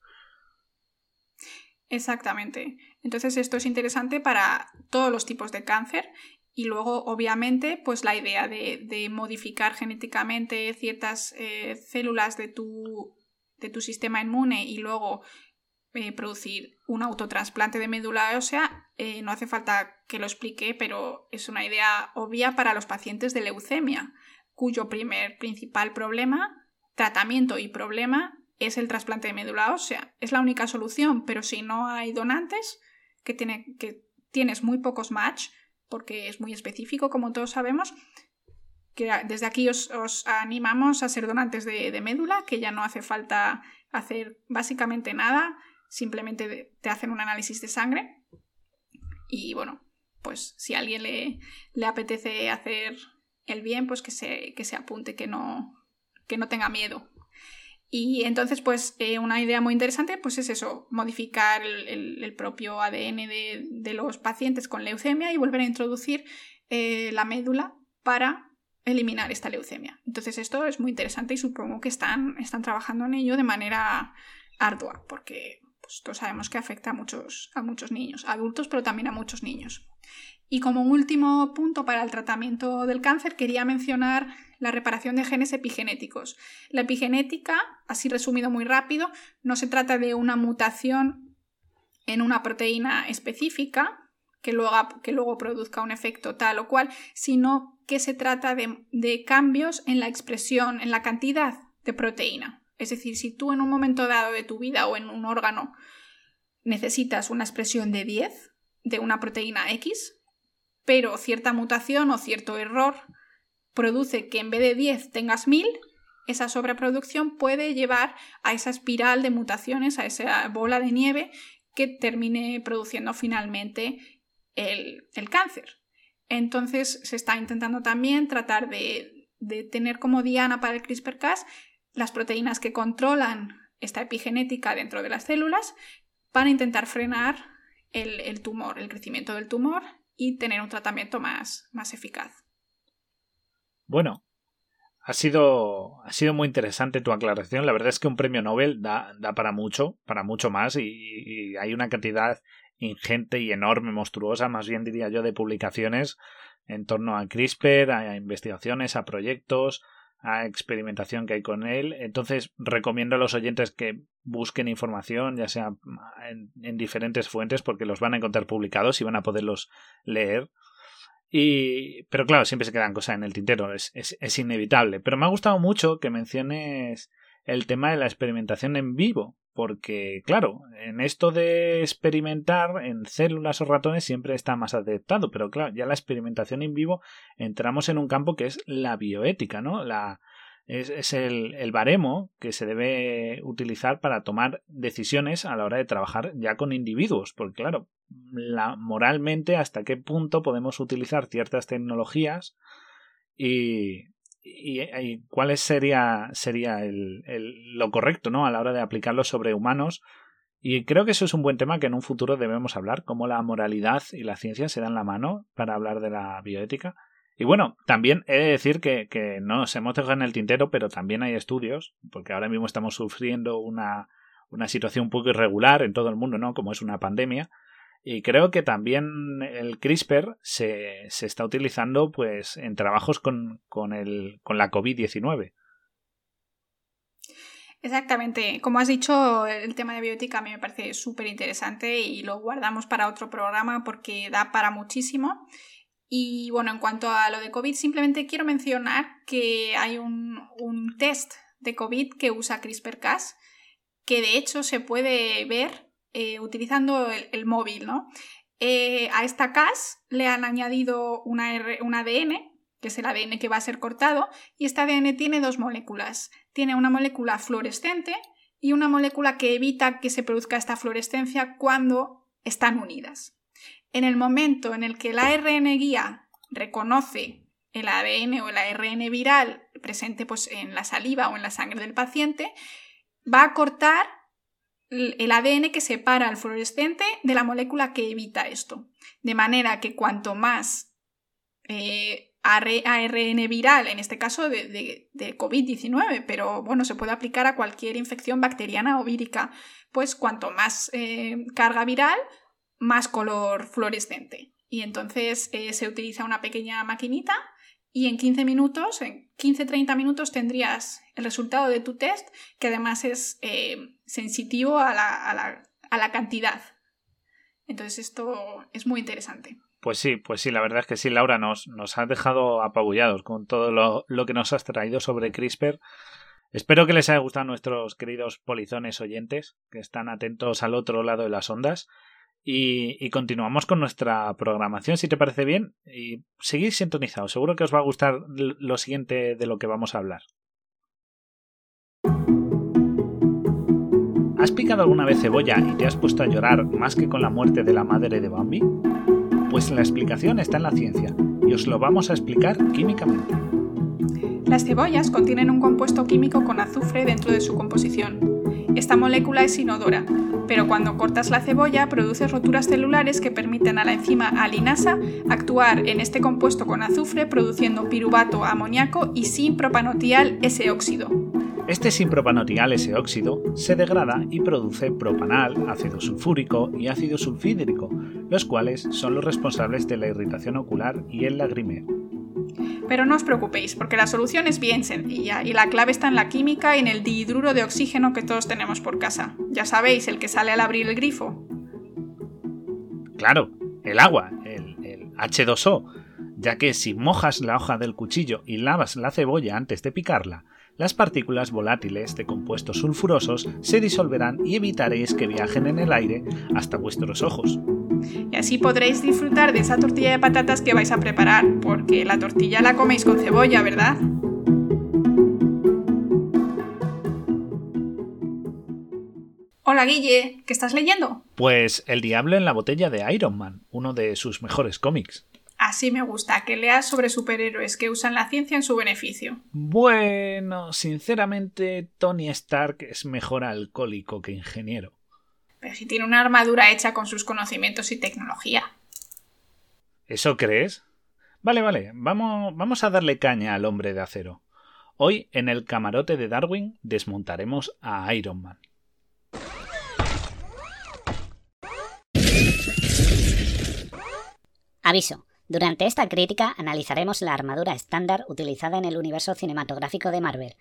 Exactamente. Entonces esto es interesante para todos los tipos de cáncer y luego, obviamente, pues la idea de, modificar genéticamente ciertas eh, células de tu, de tu sistema inmune y luego eh, producir un autotransplante de médula ósea. Eh, no hace falta que lo explique, pero es una idea obvia para los pacientes de leucemia, cuyo primer principal problema, tratamiento y problema es el trasplante de médula ósea. Es la única solución, pero si no hay donantes, que, tiene, que tienes muy pocos match, porque es muy específico, como todos sabemos, que desde aquí os, animamos a ser donantes de, médula, que ya no hace falta hacer básicamente nada simplemente te hacen un análisis de sangre y bueno, pues si a alguien le, le apetece hacer el bien, pues que se, que se apunte, que no, que no tenga miedo. Y entonces, pues eh, una idea muy interesante, pues es eso, modificar el, propio ADN de, los pacientes con leucemia y volver a introducir eh, la médula para eliminar esta leucemia. Entonces esto es muy interesante y supongo que están, están trabajando en ello de manera ardua, porque pues todos sabemos que afecta a muchos, a muchos niños, adultos, pero también a muchos niños. Y como último punto para el tratamiento del cáncer, quería mencionar la reparación de genes epigenéticos. La epigenética, así resumido muy rápido, no se trata de una mutación en una proteína específica que luego, que luego produzca un efecto tal o cual, sino que se trata de cambios en la expresión, en la cantidad de proteína. Es decir, si tú en un momento dado de tu vida o en un órgano necesitas una expresión de 10 de una proteína X, pero cierta mutación o cierto error produce que en vez de 10 tengas 1000, esa sobreproducción puede llevar a esa espiral de mutaciones, a esa bola de nieve que termine produciendo finalmente el, cáncer. Entonces se está intentando también tratar de, tener como diana para el CRISPR-Cas las proteínas que controlan esta epigenética dentro de las células para intentar frenar el, tumor, el crecimiento del tumor y tener un tratamiento más, más eficaz. Bueno, ha sido, ha sido muy interesante tu aclaración. La verdad es que un premio Nobel da, da para mucho, para mucho más, y, hay una cantidad ingente y enorme, monstruosa, más bien diría yo, de publicaciones en torno a CRISPR, a investigaciones, a proyectos, a experimentación que hay con él. Entonces, recomiendo a los oyentes que busquen información, ya sea en, en diferentes fuentes, porque los van a encontrar publicados y van a poderlos leer. Y, pero claro, siempre se quedan cosas en el tintero, es, es, inevitable. Pero me ha gustado mucho que menciones el tema de la experimentación en vivo, porque claro, en esto de experimentar en células o ratones siempre está más aceptado, pero claro, ya la experimentación en vivo entramos en un campo que es la bioética, ¿no? La, es, el, el, baremo que se debe utilizar para tomar decisiones a la hora de trabajar ya con individuos, porque claro, la, moralmente hasta qué punto podemos utilizar ciertas tecnologías y, y, cuál sería, sería el, el, lo correcto ¿no? a la hora de aplicarlo sobre humanos. Y creo que eso es un buen tema que en un futuro debemos hablar, cómo la moralidad y la ciencia se dan la mano para hablar de la bioética. Y bueno, también he de decir que, que no nos hemos dejado en el tintero, pero también hay estudios, porque ahora mismo estamos sufriendo una, una situación un poco irregular en todo el mundo, ¿no? Como es una pandemia. Y creo que también el CRISPR se, se está utilizando pues en trabajos con, con, el, con la COVID-19. Exactamente. Como has dicho, el tema de bioética a mí me parece súper interesante y lo guardamos para otro programa porque da para muchísimo. Y bueno, en cuanto a lo de COVID, simplemente quiero mencionar que hay un, un test de COVID que usa CRISPR-Cas, que de hecho se puede ver eh, utilizando el, móvil, ¿no? Eh, a esta Cas le han añadido una un ADN, que es el ADN que va a ser cortado, y este ADN tiene dos moléculas. Tiene una molécula fluorescente y una molécula que evita que se produzca esta fluorescencia cuando están unidas. En el momento en el que el ARN guía reconoce el ADN o el ARN viral presente pues, en la saliva o en la sangre del paciente, va a cortar el ADN que separa al fluorescente de la molécula que evita esto. De manera que cuanto más eh, ARN viral, en este caso de, COVID-19, pero bueno, se puede aplicar a cualquier infección bacteriana o vírica, pues cuanto más eh, carga viral, más color fluorescente. Y entonces eh, se utiliza una pequeña maquinita y en 15 minutos, en 15-30 minutos tendrías el resultado de tu test, que además es sensitivo a la, cantidad. Entonces esto es muy interesante. Pues sí, pues sí, la verdad es que sí, Laura, nos, nos has dejado apabullados con todo lo, lo, que nos has traído sobre CRISPR. Espero que les haya gustado a nuestros queridos polizones oyentes, que están atentos al otro lado de las ondas. Y, continuamos con nuestra programación, si te parece bien. Y seguid sintonizados, seguro que os va a gustar lo siguiente de lo que vamos a hablar. ¿Has picado alguna vez cebolla y te has puesto a llorar más que con la muerte de la madre de Bambi? Pues la explicación está en la ciencia y os lo vamos a explicar químicamente. Las cebollas contienen un compuesto químico con azufre dentro de su composición. Esta molécula es inodora, pero cuando cortas la cebolla produce roturas celulares que permiten a la enzima alinasa actuar en este compuesto con azufre produciendo piruvato amoníaco y sin propanotial S-óxido. Este sinpropanotial S-óxido se degrada y produce propanal, ácido sulfúrico y ácido sulfídrico, los cuales son los responsables de la irritación ocular y el lagrimeo. Pero no os preocupéis, porque la solución es bien sencilla y la clave está en la química y en el dihidruro de oxígeno que todos tenemos por casa. Ya sabéis, el que sale al abrir el grifo. Claro, el agua, el, el H2O, ya que si mojas la hoja del cuchillo y lavas la cebolla antes de picarla, las partículas volátiles de compuestos sulfurosos se disolverán y evitaréis que viajen en el aire hasta vuestros ojos. Y así podréis disfrutar de esa tortilla de patatas que vais a preparar, porque la tortilla la coméis con cebolla, ¿verdad? Hola Guille, ¿qué estás leyendo? Pues El diablo en la botella de Iron Man, uno de sus mejores cómics. Así me gusta, que leas sobre superhéroes que usan la ciencia en su beneficio. Bueno, sinceramente, Tony Stark es mejor alcohólico que ingeniero. Pero si tiene una armadura hecha con sus conocimientos y tecnología. ¿Eso crees? Vale, vale, vamos, vamos a darle caña al hombre de acero. Hoy, en el camarote de Darwin, desmontaremos a Iron Man. Aviso. Durante esta crítica analizaremos la armadura estándar utilizada en el universo cinematográfico de Marvel,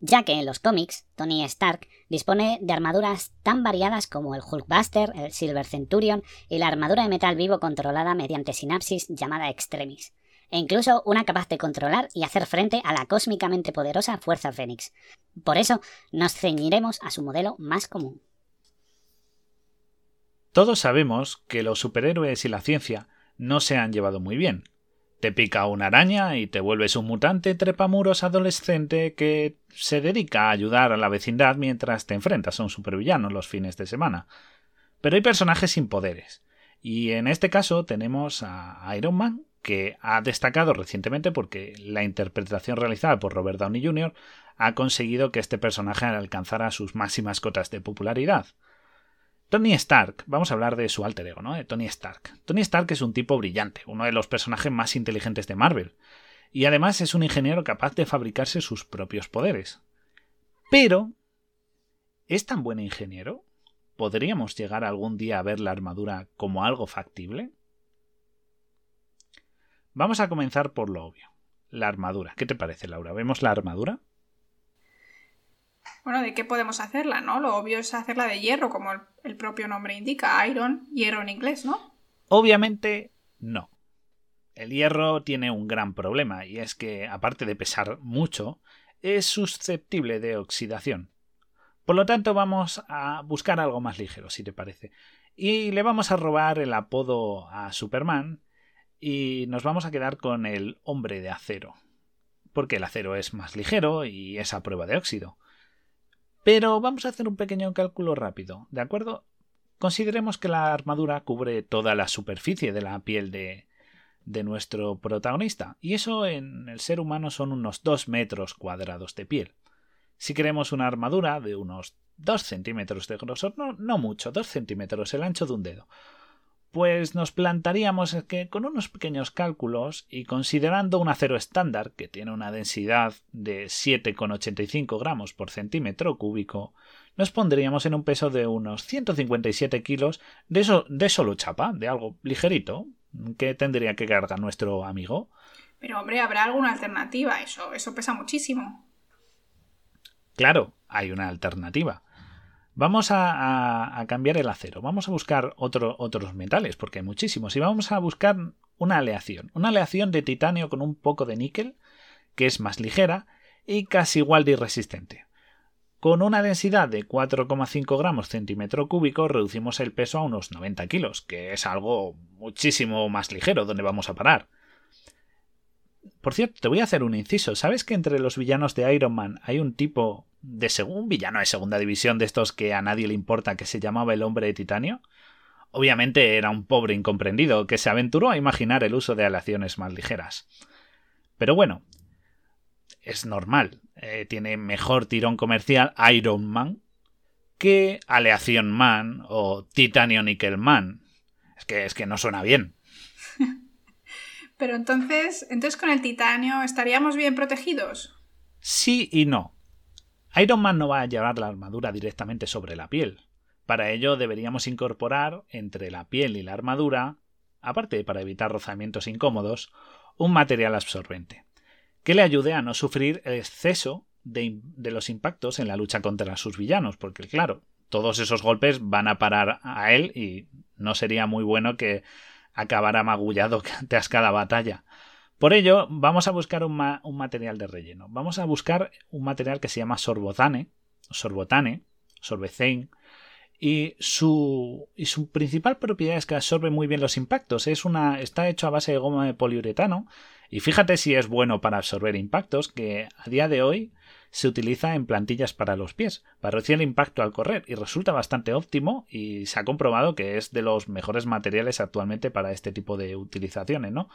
ya que en los cómics Tony Stark dispone de armaduras tan variadas como el Hulkbuster, el Silver Centurion y la armadura de metal vivo controlada mediante sinapsis llamada Extremis, e incluso una capaz de controlar y hacer frente a la cósmicamente poderosa Fuerza Fénix. Por eso nos ceñiremos a su modelo más común. Todos sabemos que los superhéroes y la ciencia no se han llevado muy bien. Te pica una araña y te vuelves un mutante trepamuros adolescente que se dedica a ayudar a la vecindad mientras te enfrentas a un supervillano los fines de semana. Pero hay personajes sin poderes. Y en este caso tenemos a Iron Man, que ha destacado recientemente porque la interpretación realizada por Robert Downey Jr. ha conseguido que este personaje alcanzara sus máximas cotas de popularidad. Tony Stark, vamos a hablar de su alter ego, ¿no? De Tony Stark. Tony Stark es un tipo brillante, uno de los personajes más inteligentes de Marvel. Y además es un ingeniero capaz de fabricarse sus propios poderes. Pero, ¿es tan buen ingeniero? ¿Podríamos llegar algún día a ver la armadura como algo factible? Vamos a comenzar por lo obvio. La armadura. ¿Qué te parece, Laura? ¿Vemos la armadura? Bueno, ¿de qué podemos hacerla, no? Lo obvio es hacerla de hierro, como el, propio nombre indica, iron, hierro en inglés, ¿no? Obviamente no. El hierro tiene un gran problema y es que, aparte de pesar mucho, es susceptible de oxidación. Por lo tanto, vamos a buscar algo más ligero, si te parece. Y le vamos a robar el apodo a Superman y nos vamos a quedar con el hombre de acero. Porque el acero es más ligero y es a prueba de óxido. Pero vamos a hacer un pequeño cálculo rápido, ¿de acuerdo? Consideremos que la armadura cubre toda la superficie de la piel de, de nuestro protagonista, y eso en el ser humano son unos 2 metros cuadrados de piel. Si queremos una armadura de unos 2 centímetros de grosor, no, no mucho, 2 centímetros, el ancho de un dedo, pues nos plantaríamos que con unos pequeños cálculos y considerando un acero estándar que tiene una densidad de 7,85 gramos por centímetro cúbico, nos pondríamos en un peso de unos 157 kilos de, eso, de solo chapa, de algo ligerito, que tendría que cargar nuestro amigo. Pero hombre, habrá alguna alternativa, eso, eso pesa muchísimo. Claro, hay una alternativa. Vamos a, cambiar el acero, vamos a buscar otros metales, porque hay muchísimos, y vamos a buscar una aleación, una aleación de titanio con un poco de níquel, que es más ligera y casi igual de irresistente. Con una densidad de 4,5 gramos centímetro cúbico reducimos el peso a unos 90 kilos, que es algo muchísimo más ligero donde vamos a parar. Por cierto, te voy a hacer un inciso. ¿Sabes que entre los villanos de Iron Man hay un tipo de un villano de segunda división de estos que a nadie le importa que se llamaba el hombre de titanio? Obviamente era un pobre incomprendido que se aventuró a imaginar el uso de aleaciones más ligeras. Pero bueno, es normal. Eh, tiene mejor tirón comercial Iron Man que Aleación Man o Titanio Nickel Man. Es que, es que no suena bien. Pero entonces, entonces con el titanio estaríamos bien protegidos. Sí y no. Iron Man no va a llevar la armadura directamente sobre la piel. Para ello deberíamos incorporar entre la piel y la armadura, aparte para evitar rozamientos incómodos, un material absorbente, que le ayude a no sufrir el exceso de, de, los impactos en la lucha contra sus villanos, porque claro, todos esos golpes van a parar a él y no sería muy bueno que acabará magullado tras cada batalla. Por ello, vamos a buscar un, material de relleno. Vamos a buscar un material que se llama sorbotane, sorbotane, sorbecein, Y su, y su principal propiedad es que absorbe muy bien los impactos. Es una, está hecho a base de goma de poliuretano. Y fíjate si es bueno para absorber impactos, que a día de hoy se utiliza en plantillas para los pies, para reducir el impacto al correr, y resulta bastante óptimo y se ha comprobado que es de los mejores materiales actualmente para este tipo de utilizaciones, ¿no?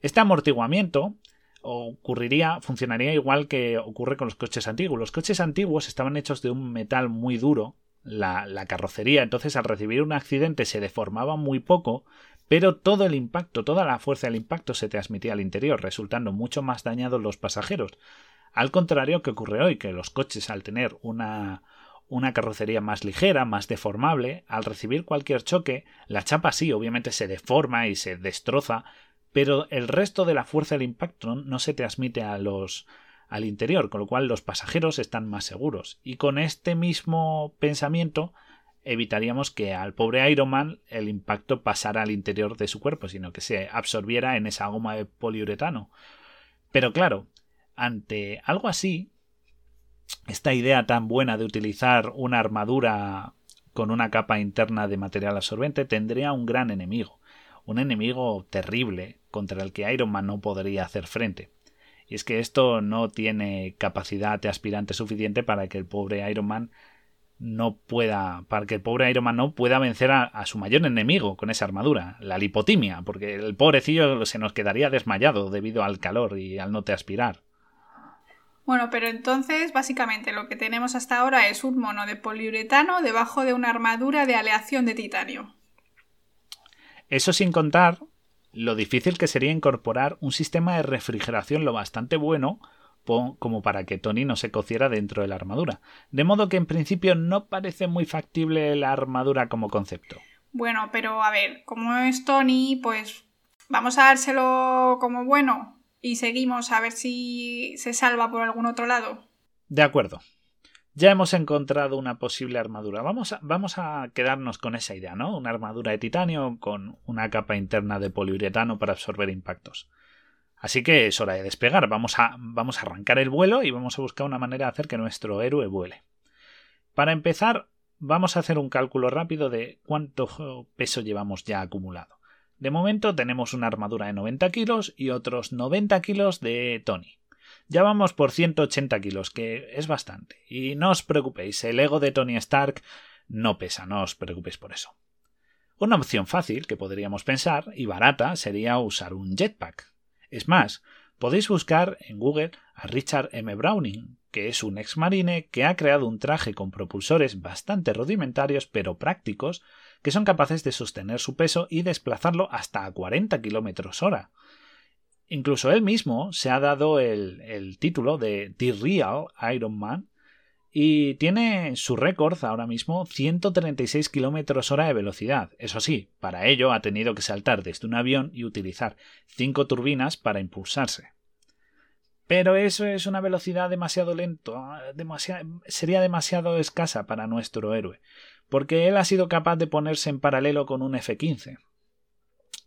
Este amortiguamiento ocurriría, funcionaría igual que ocurre con los coches antiguos. Los coches antiguos estaban hechos de un metal muy duro, la, la, carrocería, entonces al recibir un accidente se deformaba muy poco, pero todo el impacto, toda la fuerza del impacto se transmitía al interior, resultando mucho más dañados los pasajeros. Al contrario que ocurre hoy, que los coches al tener una, una carrocería más ligera, más deformable, al recibir cualquier choque, la chapa sí, obviamente se deforma y se destroza, pero el resto de la fuerza del impacto no se transmite a los al interior, con lo cual los pasajeros están más seguros. Y con este mismo pensamiento evitaríamos que al pobre Iron Man el impacto pasara al interior de su cuerpo, sino que se absorbiera en esa goma de poliuretano. Pero claro, ante algo así, esta idea tan buena de utilizar una armadura con una capa interna de material absorbente tendría un gran enemigo, un enemigo terrible contra el que Iron Man no podría hacer frente. Y es que esto no tiene capacidad de aspirante suficiente para que el pobre Iron Man no pueda, para que el pobre Iron Man no pueda vencer a, a, su mayor enemigo con esa armadura, la lipotimia, porque el pobrecillo se nos quedaría desmayado debido al calor y al no te aspirar. Bueno, pero entonces básicamente lo que tenemos hasta ahora es un mono de poliuretano debajo de una armadura de aleación de titanio. Eso sin contar lo difícil que sería incorporar un sistema de refrigeración lo bastante bueno como para que Tony no se cociera dentro de la armadura. De modo que en principio no parece muy factible la armadura como concepto. Bueno, pero a ver, como es Tony, pues vamos a dárselo como bueno y seguimos a ver si se salva por algún otro lado. De acuerdo. Ya hemos encontrado una posible armadura. Vamos a, vamos a quedarnos con esa idea, ¿no? Una armadura de titanio con una capa interna de poliuretano para absorber impactos. Así que es hora de despegar. Vamos a, vamos a arrancar el vuelo y vamos a buscar una manera de hacer que nuestro héroe vuele. Para empezar, vamos a hacer un cálculo rápido de cuánto peso llevamos ya acumulado. De momento tenemos una armadura de 90 kilos y otros 90 kilos de Tony. Ya vamos por 180 kilos, que es bastante. Y no os preocupéis, el ego de Tony Stark no pesa, no os preocupéis por eso. Una opción fácil que podríamos pensar y barata sería usar un jetpack. Es más, podéis buscar en Google a Richard M. Browning, que es un ex marine que ha creado un traje con propulsores bastante rudimentarios pero prácticos que son capaces de sostener su peso y desplazarlo hasta a 40 km hora. Incluso él mismo se ha dado el, título de The Real Iron Man y tiene su récord ahora mismo 136 km hora de velocidad. Eso sí, para ello ha tenido que saltar desde un avión y utilizar cinco turbinas para impulsarse. Pero eso es una velocidad demasiado lento, sería demasiado escasa para nuestro héroe porque él ha sido capaz de ponerse en paralelo con un F-15.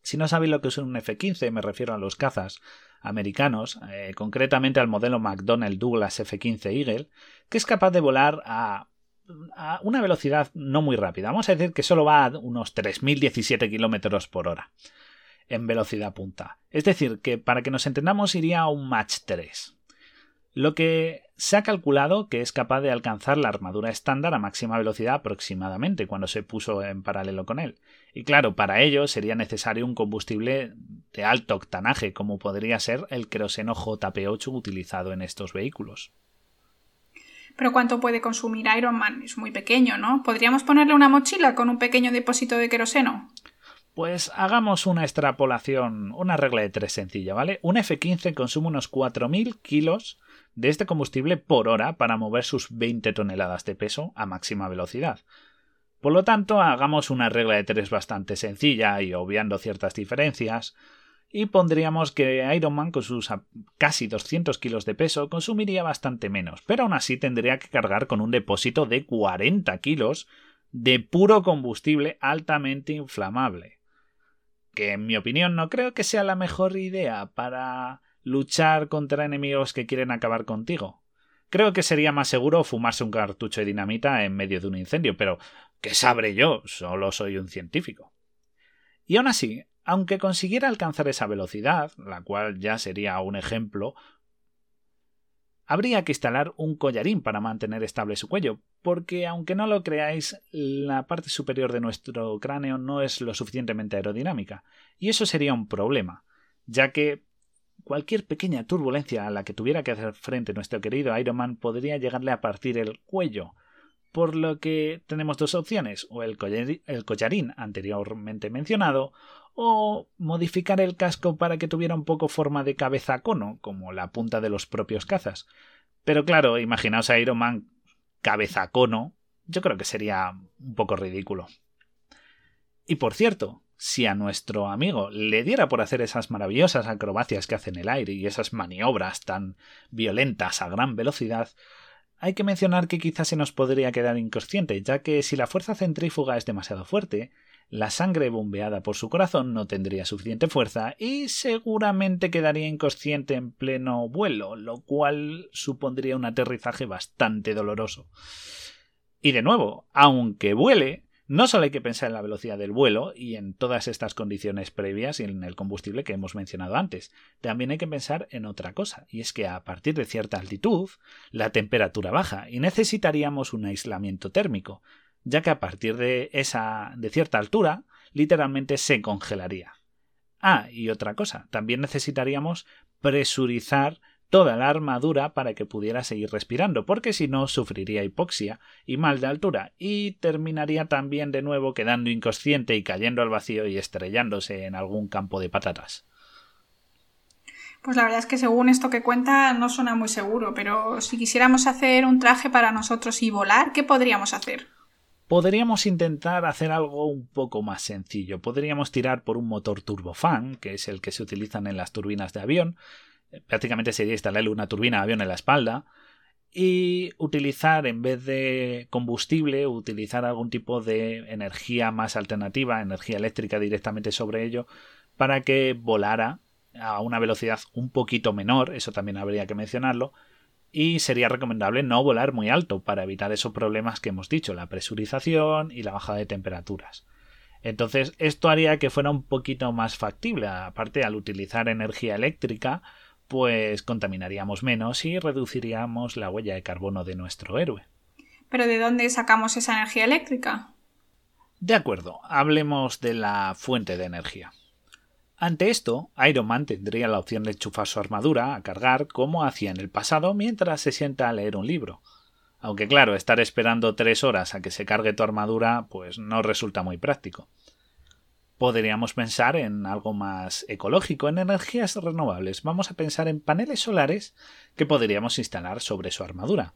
Si no sabéis lo que es un F-15, me refiero a los cazas americanos, eh, concretamente al modelo McDonnell Douglas F-15 Eagle, que es capaz de volar a, una velocidad no muy rápida. Vamos a decir que solo va a unos 3.017 km por hora en velocidad punta. Es decir, que para que nos entendamos iría a un Mach 3 lo que se ha calculado que es capaz de alcanzar la armadura estándar a máxima velocidad aproximadamente cuando se puso en paralelo con él. Y claro, para ello sería necesario un combustible de alto octanaje, como podría ser el queroseno JP8 utilizado en estos vehículos. Pero ¿cuánto puede consumir Iron Man? Es muy pequeño, ¿no? ¿Podríamos ponerle una mochila con un pequeño depósito de queroseno? Pues hagamos una extrapolación, una regla de tres sencilla, ¿vale? Un F-15 consume unos 4.000 kilos de este combustible por hora para mover sus 20 toneladas de peso a máxima velocidad. Por lo tanto, hagamos una regla de tres bastante sencilla y obviando ciertas diferencias, y pondríamos que Iron Man con sus casi 200 kilos de peso consumiría bastante menos, pero aún así tendría que cargar con un depósito de 40 kilos de puro combustible altamente inflamable. Que en mi opinión no creo que sea la mejor idea para luchar contra enemigos que quieren acabar contigo. Creo que sería más seguro fumarse un cartucho de dinamita en medio de un incendio, pero ¿qué sabré yo? Solo soy un científico. Y aún así, aunque consiguiera alcanzar esa velocidad, la cual ya sería un ejemplo, habría que instalar un collarín para mantener estable su cuello, porque aunque no lo creáis, la parte superior de nuestro cráneo no es lo suficientemente aerodinámica, y eso sería un problema, ya que cualquier pequeña turbulencia a la que tuviera que hacer frente nuestro querido Iron Man podría llegarle a partir el cuello, por lo que tenemos dos opciones, o el, collarín anteriormente mencionado, o modificar el casco para que tuviera un poco forma de cabeza cono, como la punta de los propios cazas. Pero claro, imaginaos a Iron Man cabeza cono, yo creo que sería un poco ridículo. Y por cierto, si a nuestro amigo le diera por hacer esas maravillosas acrobacias que hace en el aire y esas maniobras tan violentas a gran velocidad, hay que mencionar que quizás se nos podría quedar inconsciente, ya que si la fuerza centrífuga es demasiado fuerte, la sangre bombeada por su corazón no tendría suficiente fuerza y seguramente quedaría inconsciente en pleno vuelo, lo cual supondría un aterrizaje bastante doloroso. Y de nuevo, aunque vuele, no solo hay que pensar en la velocidad del vuelo y en todas estas condiciones previas y en el combustible que hemos mencionado antes, también hay que pensar en otra cosa, y es que a partir de cierta altitud la temperatura baja y necesitaríamos un aislamiento térmico, ya que a partir de esa de cierta altura literalmente se congelaría. Ah, y otra cosa, también necesitaríamos presurizar toda la armadura para que pudiera seguir respirando, porque si no sufriría hipoxia y mal de altura, y terminaría también de nuevo quedando inconsciente y cayendo al vacío y estrellándose en algún campo de patatas. Pues la verdad es que según esto que cuenta no suena muy seguro, pero si quisiéramos hacer un traje para nosotros y volar, ¿qué podríamos hacer? Podríamos intentar hacer algo un poco más sencillo. Podríamos tirar por un motor turbofan, que es el que se utilizan en las turbinas de avión, prácticamente sería instalarle una turbina de avión en la espalda y utilizar en vez de combustible, utilizar algún tipo de energía más alternativa, energía eléctrica directamente sobre ello, para que volara a una velocidad un poquito menor, eso también habría que mencionarlo, y sería recomendable no volar muy alto para evitar esos problemas que hemos dicho, la presurización y la bajada de temperaturas. Entonces, esto haría que fuera un poquito más factible, aparte al utilizar energía eléctrica, pues contaminaríamos menos y reduciríamos la huella de carbono de nuestro héroe. ¿Pero de dónde sacamos esa energía eléctrica? De acuerdo, hablemos de la fuente de energía. Ante esto, Iron Man tendría la opción de enchufar su armadura a cargar como hacía en el pasado mientras se sienta a leer un libro. Aunque claro, estar esperando tres horas a que se cargue tu armadura, pues no resulta muy práctico podríamos pensar en algo más ecológico, en energías renovables. Vamos a pensar en paneles solares que podríamos instalar sobre su armadura.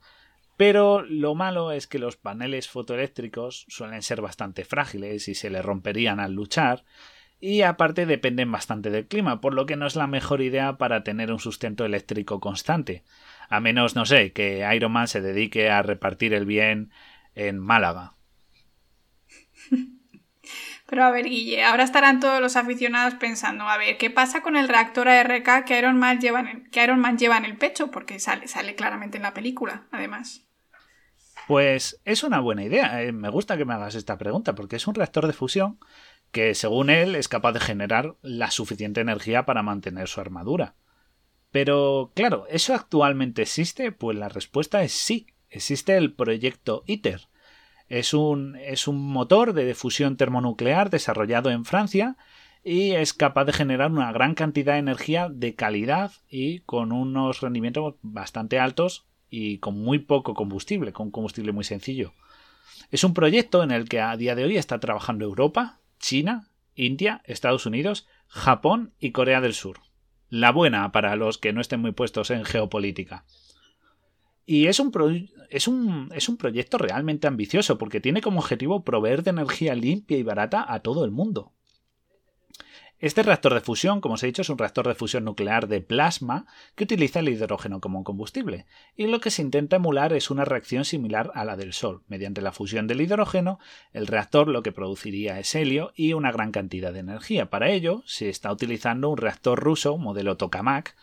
Pero lo malo es que los paneles fotoeléctricos suelen ser bastante frágiles y se le romperían al luchar, y aparte dependen bastante del clima, por lo que no es la mejor idea para tener un sustento eléctrico constante. A menos, no sé, que Iron Man se dedique a repartir el bien en Málaga. Pero a ver, Guille, ahora estarán todos los aficionados pensando, a ver, ¿qué pasa con el reactor ARK que Iron Man lleva en el, que Iron Man lleva en el pecho? Porque sale, sale claramente en la película, además. Pues es una buena idea. Eh, me gusta que me hagas esta pregunta, porque es un reactor de fusión que, según él, es capaz de generar la suficiente energía para mantener su armadura. Pero, claro, ¿eso actualmente existe? Pues la respuesta es sí. Existe el proyecto ITER, es un, es un motor de fusión termonuclear desarrollado en Francia y es capaz de generar una gran cantidad de energía de calidad y con unos rendimientos bastante altos y con muy poco combustible, con combustible muy sencillo. Es un proyecto en el que a día de hoy está trabajando Europa, China, India, Estados Unidos, Japón y Corea del Sur. La buena para los que no estén muy puestos en geopolítica. Y es un, es, un, es un proyecto realmente ambicioso porque tiene como objetivo proveer de energía limpia y barata a todo el mundo. Este reactor de fusión, como os he dicho, es un reactor de fusión nuclear de plasma que utiliza el hidrógeno como combustible, y lo que se intenta emular es una reacción similar a la del Sol. Mediante la fusión del hidrógeno, el reactor lo que produciría es helio y una gran cantidad de energía. Para ello, se está utilizando un reactor ruso modelo Tokamak,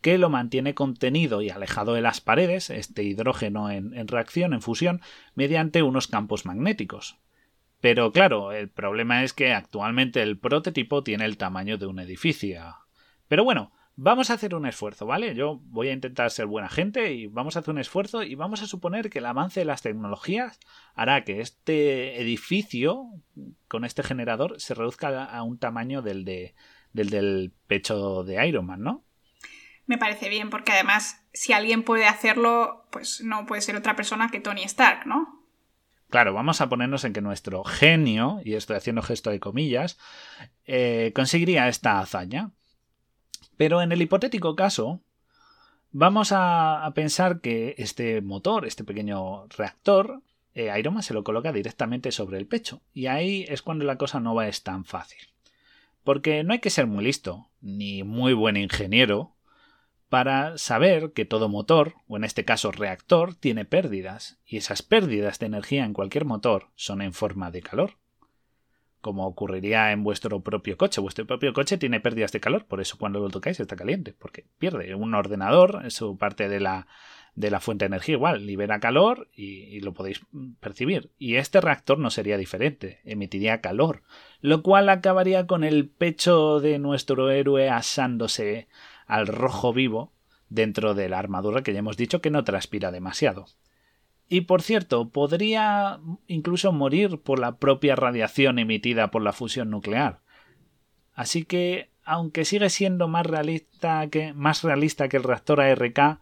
que lo mantiene contenido y alejado de las paredes, este hidrógeno en, reacción, en fusión, mediante unos campos magnéticos. Pero claro, el problema es que actualmente el prototipo tiene el tamaño de un edificio. Pero bueno, vamos a hacer un esfuerzo, ¿vale? Yo voy a intentar ser buena gente y vamos a hacer un esfuerzo y vamos a suponer que el avance de las tecnologías hará que este edificio con este generador se reduzca a un tamaño del, de, del del pecho de Iron Man, ¿no? Me parece bien, porque además, si alguien puede hacerlo, pues no puede ser otra persona que Tony Stark, ¿no? Claro, vamos a ponernos en que nuestro genio, y estoy haciendo gesto de comillas, eh, conseguiría esta hazaña. Pero en el hipotético caso, vamos a, pensar que este motor, este pequeño reactor, eh, Iron Man se lo coloca directamente sobre el pecho. Y ahí es cuando la cosa no va es tan fácil. Porque no hay que ser muy listo, ni muy buen ingeniero, para saber que todo motor, o en este caso reactor, tiene pérdidas, y esas pérdidas de energía en cualquier motor son en forma de calor como ocurriría en vuestro propio coche. Vuestro propio coche tiene pérdidas de calor, por eso cuando lo tocáis está caliente, porque pierde. Un ordenador, su parte de la, de la fuente de energía igual, libera calor y, lo podéis percibir. Y este reactor no sería diferente, emitiría calor, lo cual acabaría con el pecho de nuestro héroe asándose al rojo vivo dentro de la armadura que ya hemos dicho que no transpira demasiado. Y por cierto, podría incluso morir por la propia radiación emitida por la fusión nuclear. Así que, aunque sigue siendo más realista que, más realista que el reactor ARK,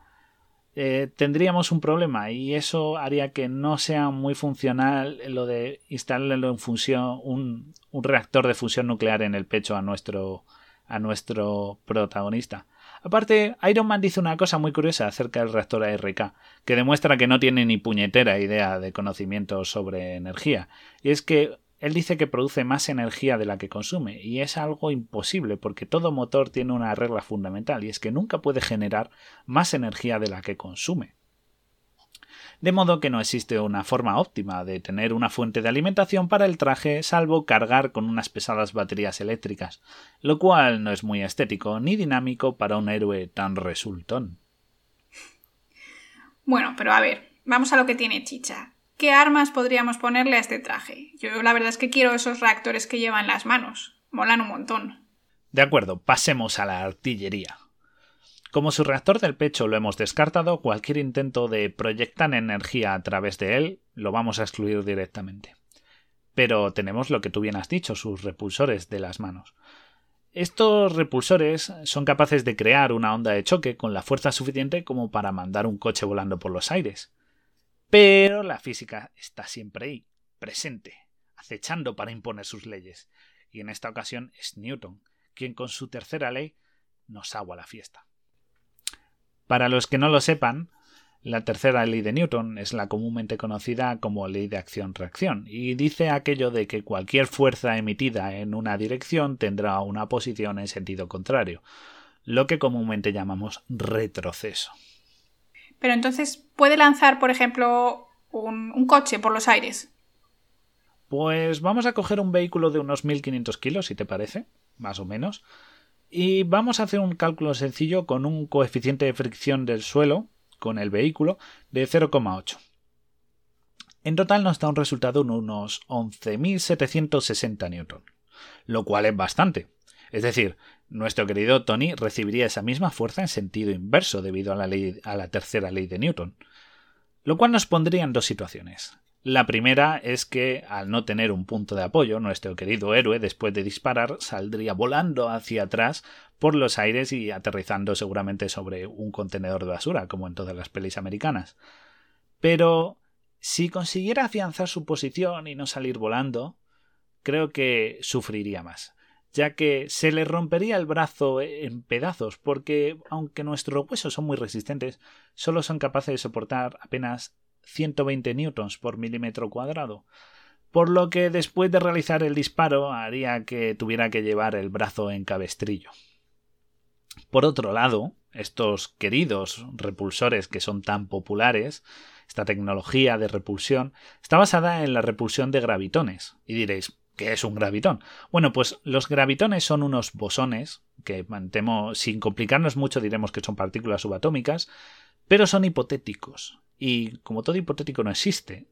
eh, tendríamos un problema y eso haría que no sea muy funcional lo de instalarlo en función un, un reactor de fusión nuclear en el pecho a nuestro a nuestro protagonista. Aparte, Iron Man dice una cosa muy curiosa acerca del reactor ARK, que demuestra que no tiene ni puñetera idea de conocimiento sobre energía, y es que él dice que produce más energía de la que consume, y es algo imposible porque todo motor tiene una regla fundamental, y es que nunca puede generar más energía de la que consume de modo que no existe una forma óptima de tener una fuente de alimentación para el traje salvo cargar con unas pesadas baterías eléctricas, lo cual no es muy estético ni dinámico para un héroe tan resultón. Bueno, pero a ver, vamos a lo que tiene chicha. ¿Qué armas podríamos ponerle a este traje? Yo la verdad es que quiero esos reactores que llevan las manos. Molan un montón. De acuerdo, pasemos a la artillería. Como su reactor del pecho lo hemos descartado, cualquier intento de proyectar energía a través de él lo vamos a excluir directamente. Pero tenemos lo que tú bien has dicho, sus repulsores de las manos. Estos repulsores son capaces de crear una onda de choque con la fuerza suficiente como para mandar un coche volando por los aires. Pero la física está siempre ahí, presente, acechando para imponer sus leyes. Y en esta ocasión es Newton, quien con su tercera ley nos agua la fiesta. Para los que no lo sepan, la tercera ley de Newton es la comúnmente conocida como ley de acción-reacción y dice aquello de que cualquier fuerza emitida en una dirección tendrá una posición en sentido contrario, lo que comúnmente llamamos retroceso. Pero entonces, ¿puede lanzar, por ejemplo, un, un coche por los aires? Pues vamos a coger un vehículo de unos 1500 kilos, si te parece, más o menos, y vamos a hacer un cálculo sencillo con un coeficiente de fricción del suelo con el vehículo de 0,8. En total nos da un resultado de unos 11.760 newton, lo cual es bastante. Es decir, nuestro querido Tony recibiría esa misma fuerza en sentido inverso debido a la, a la tercera ley de Newton. Lo cual nos pondría en dos situaciones. La primera es que, al no tener un punto de apoyo, nuestro querido héroe, después de disparar, saldría volando hacia atrás por los aires y aterrizando seguramente sobre un contenedor de basura, como en todas las pelis americanas. Pero si consiguiera afianzar su posición y no salir volando, creo que sufriría más, ya que se le rompería el brazo en pedazos, porque aunque nuestros huesos son muy resistentes, solo son capaces de soportar apenas 120 newtons por milímetro cuadrado, por lo que después de realizar el disparo haría que tuviera que llevar el brazo en cabestrillo. Por otro lado, estos queridos repulsores que son tan populares, esta tecnología de repulsión, está basada en la repulsión de gravitones. Y diréis, ¿Qué es un gravitón? Bueno, pues los gravitones son unos bosones, que mantemos, sin complicarnos mucho diremos que son partículas subatómicas, pero son hipotéticos. Y como todo hipotético no existe,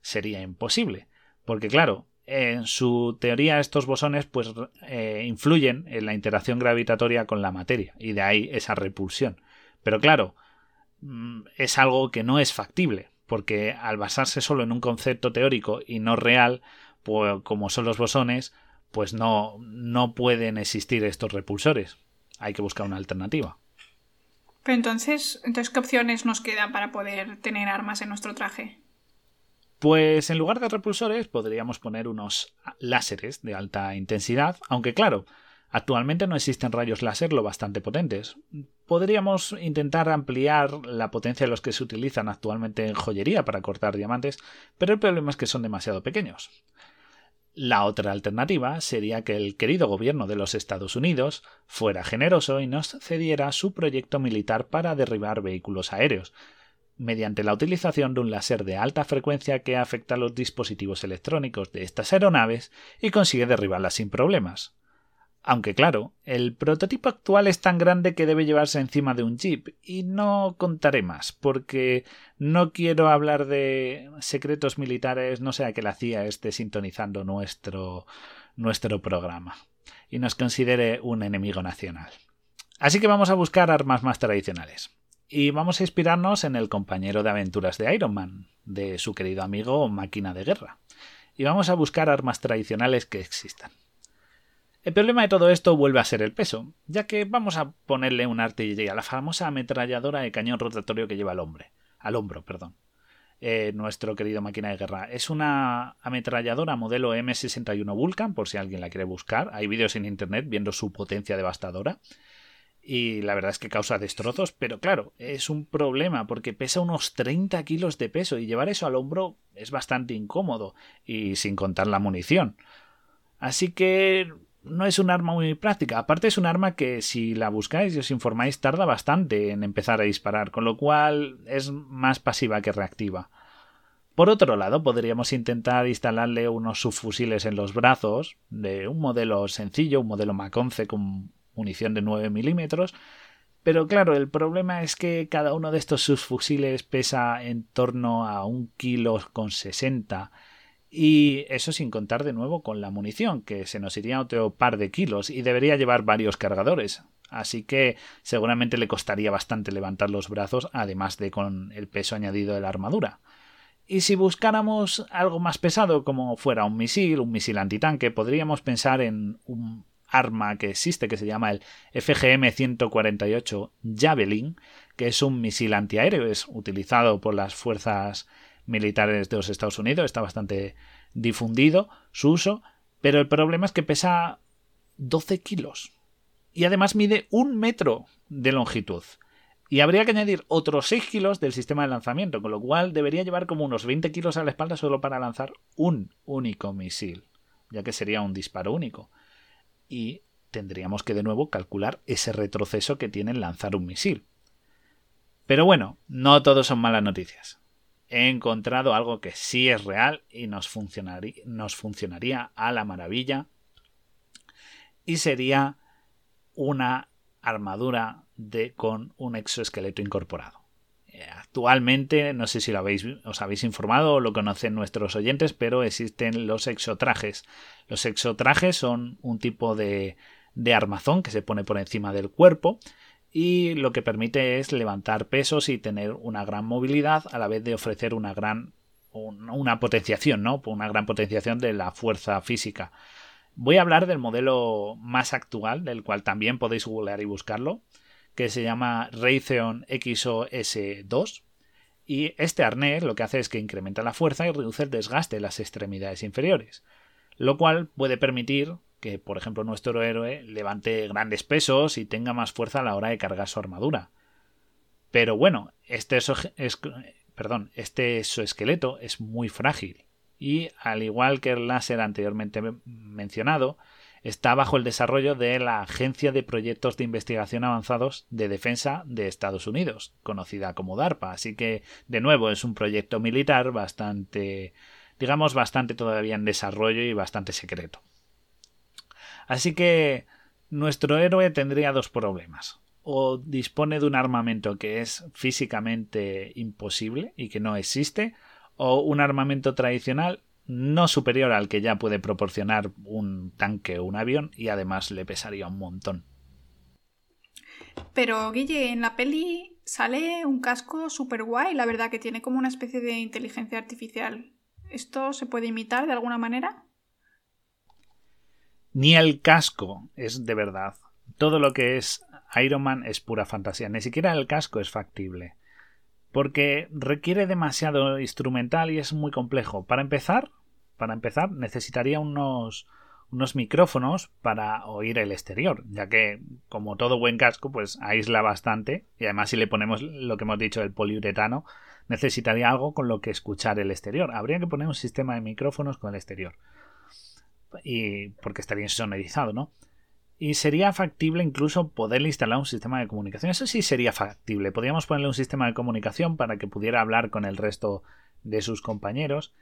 sería imposible. Porque claro, en su teoría estos bosones pues eh, influyen en la interacción gravitatoria con la materia y de ahí esa repulsión. Pero claro, mm, es algo que no es factible, porque al basarse solo en un concepto teórico y no real, pues, como son los bosones, pues no, no pueden existir estos repulsores. Hay que buscar una alternativa. Pero entonces, entonces, ¿qué opciones nos quedan para poder tener armas en nuestro traje? Pues en lugar de repulsores podríamos poner unos láseres de alta intensidad, aunque claro, actualmente no existen rayos láser lo bastante potentes. Podríamos intentar ampliar la potencia de los que se utilizan actualmente en joyería para cortar diamantes, pero el problema es que son demasiado pequeños. La otra alternativa sería que el querido gobierno de los Estados Unidos fuera generoso y nos cediera su proyecto militar para derribar vehículos aéreos, mediante la utilización de un láser de alta frecuencia que afecta a los dispositivos electrónicos de estas aeronaves y consigue derribarlas sin problemas. Aunque claro, el prototipo actual es tan grande que debe llevarse encima de un jeep, y no contaré más, porque no quiero hablar de secretos militares, no sea que la CIA esté sintonizando nuestro, nuestro programa y nos considere un enemigo nacional. Así que vamos a buscar armas más tradicionales. Y vamos a inspirarnos en el compañero de aventuras de Iron Man, de su querido amigo Máquina de Guerra. Y vamos a buscar armas tradicionales que existan. El problema de todo esto vuelve a ser el peso, ya que vamos a ponerle una artillería, la famosa ametralladora de cañón rotatorio que lleva al hombre, al hombro, perdón. Eh, nuestro querido máquina de guerra. Es una ametralladora modelo M61 Vulcan, por si alguien la quiere buscar. Hay vídeos en internet viendo su potencia devastadora. Y la verdad es que causa destrozos, pero claro, es un problema porque pesa unos 30 kilos de peso y llevar eso al hombro es bastante incómodo, y sin contar la munición. Así que no es un arma muy práctica. Aparte es un arma que si la buscáis y os informáis tarda bastante en empezar a disparar, con lo cual es más pasiva que reactiva. Por otro lado, podríamos intentar instalarle unos subfusiles en los brazos, de un modelo sencillo, un modelo Mac 11 con munición de 9 milímetros, pero claro, el problema es que cada uno de estos subfusiles pesa en torno a un kilo con 60 y eso sin contar de nuevo con la munición, que se nos iría otro par de kilos y debería llevar varios cargadores. Así que seguramente le costaría bastante levantar los brazos, además de con el peso añadido de la armadura. Y si buscáramos algo más pesado, como fuera un misil, un misil antitanque, podríamos pensar en un arma que existe que se llama el FGM-148 Javelin, que es un misil antiaéreo, es utilizado por las fuerzas militares de los Estados Unidos, está bastante difundido su uso, pero el problema es que pesa 12 kilos y además mide un metro de longitud. Y habría que añadir otros 6 kilos del sistema de lanzamiento, con lo cual debería llevar como unos 20 kilos a la espalda solo para lanzar un único misil, ya que sería un disparo único. Y tendríamos que de nuevo calcular ese retroceso que tiene en lanzar un misil. Pero bueno, no todo son malas noticias he encontrado algo que sí es real y nos funcionaría, a la maravilla. Y sería una armadura con un exoesqueleto incorporado. Eh, actualmente, no sé si lo habéis, os habéis informado o lo conocen nuestros oyentes, pero existen los exotrajes. Los exotrajes son un tipo de, de armazón que se pone por encima del cuerpo y lo que permite es levantar pesos y tener una gran movilidad a la vez de ofrecer una gran una potenciación, ¿no? Una gran potenciación de la fuerza física. Voy a hablar del modelo más actual, del cual también podéis googlear y buscarlo, que se llama Raytheon XOS2. Y este arnés lo que hace es que incrementa la fuerza y reduce el desgaste de las extremidades inferiores, lo cual puede permitir que, por ejemplo, nuestro héroe levante grandes pesos y tenga más fuerza a la hora de cargar su armadura. Pero bueno, este, es, perdón, este exoesqueleto es muy frágil y, al igual que el láser anteriormente mencionado, está bajo el desarrollo de la Agencia de Proyectos de Investigación Avanzados de Defensa de Estados Unidos, conocida como DARPA. Así que, de nuevo, es un proyecto militar bastante digamos, bastante todavía en desarrollo y bastante secreto. Así que nuestro héroe tendría dos problemas. O dispone de un armamento que es físicamente imposible y que no existe, o un armamento tradicional no superior al que ya puede proporcionar un tanque o un avión y además le pesaría un montón. Pero Guille, en la peli sale un casco super guay, la verdad que tiene como una especie de inteligencia artificial. ¿Esto se puede imitar de alguna manera? Ni el casco es de verdad. Todo lo que es Iron Man es pura fantasía. Ni siquiera el casco es factible. Porque requiere demasiado instrumental y es muy complejo. Para empezar, para empezar, necesitaría unos, unos micrófonos para oír el exterior, ya que, como todo buen casco, pues aísla bastante. Y además, si le ponemos lo que hemos dicho, el poliuretano, necesitaría algo con lo que escuchar el exterior. Habría que poner un sistema de micrófonos con el exterior y porque estaría insonorizado, ¿no? Y sería factible incluso poderle instalar un sistema de comunicación. Eso sí sería factible. Podríamos ponerle un sistema de comunicación para que pudiera hablar con el resto de sus compañeros.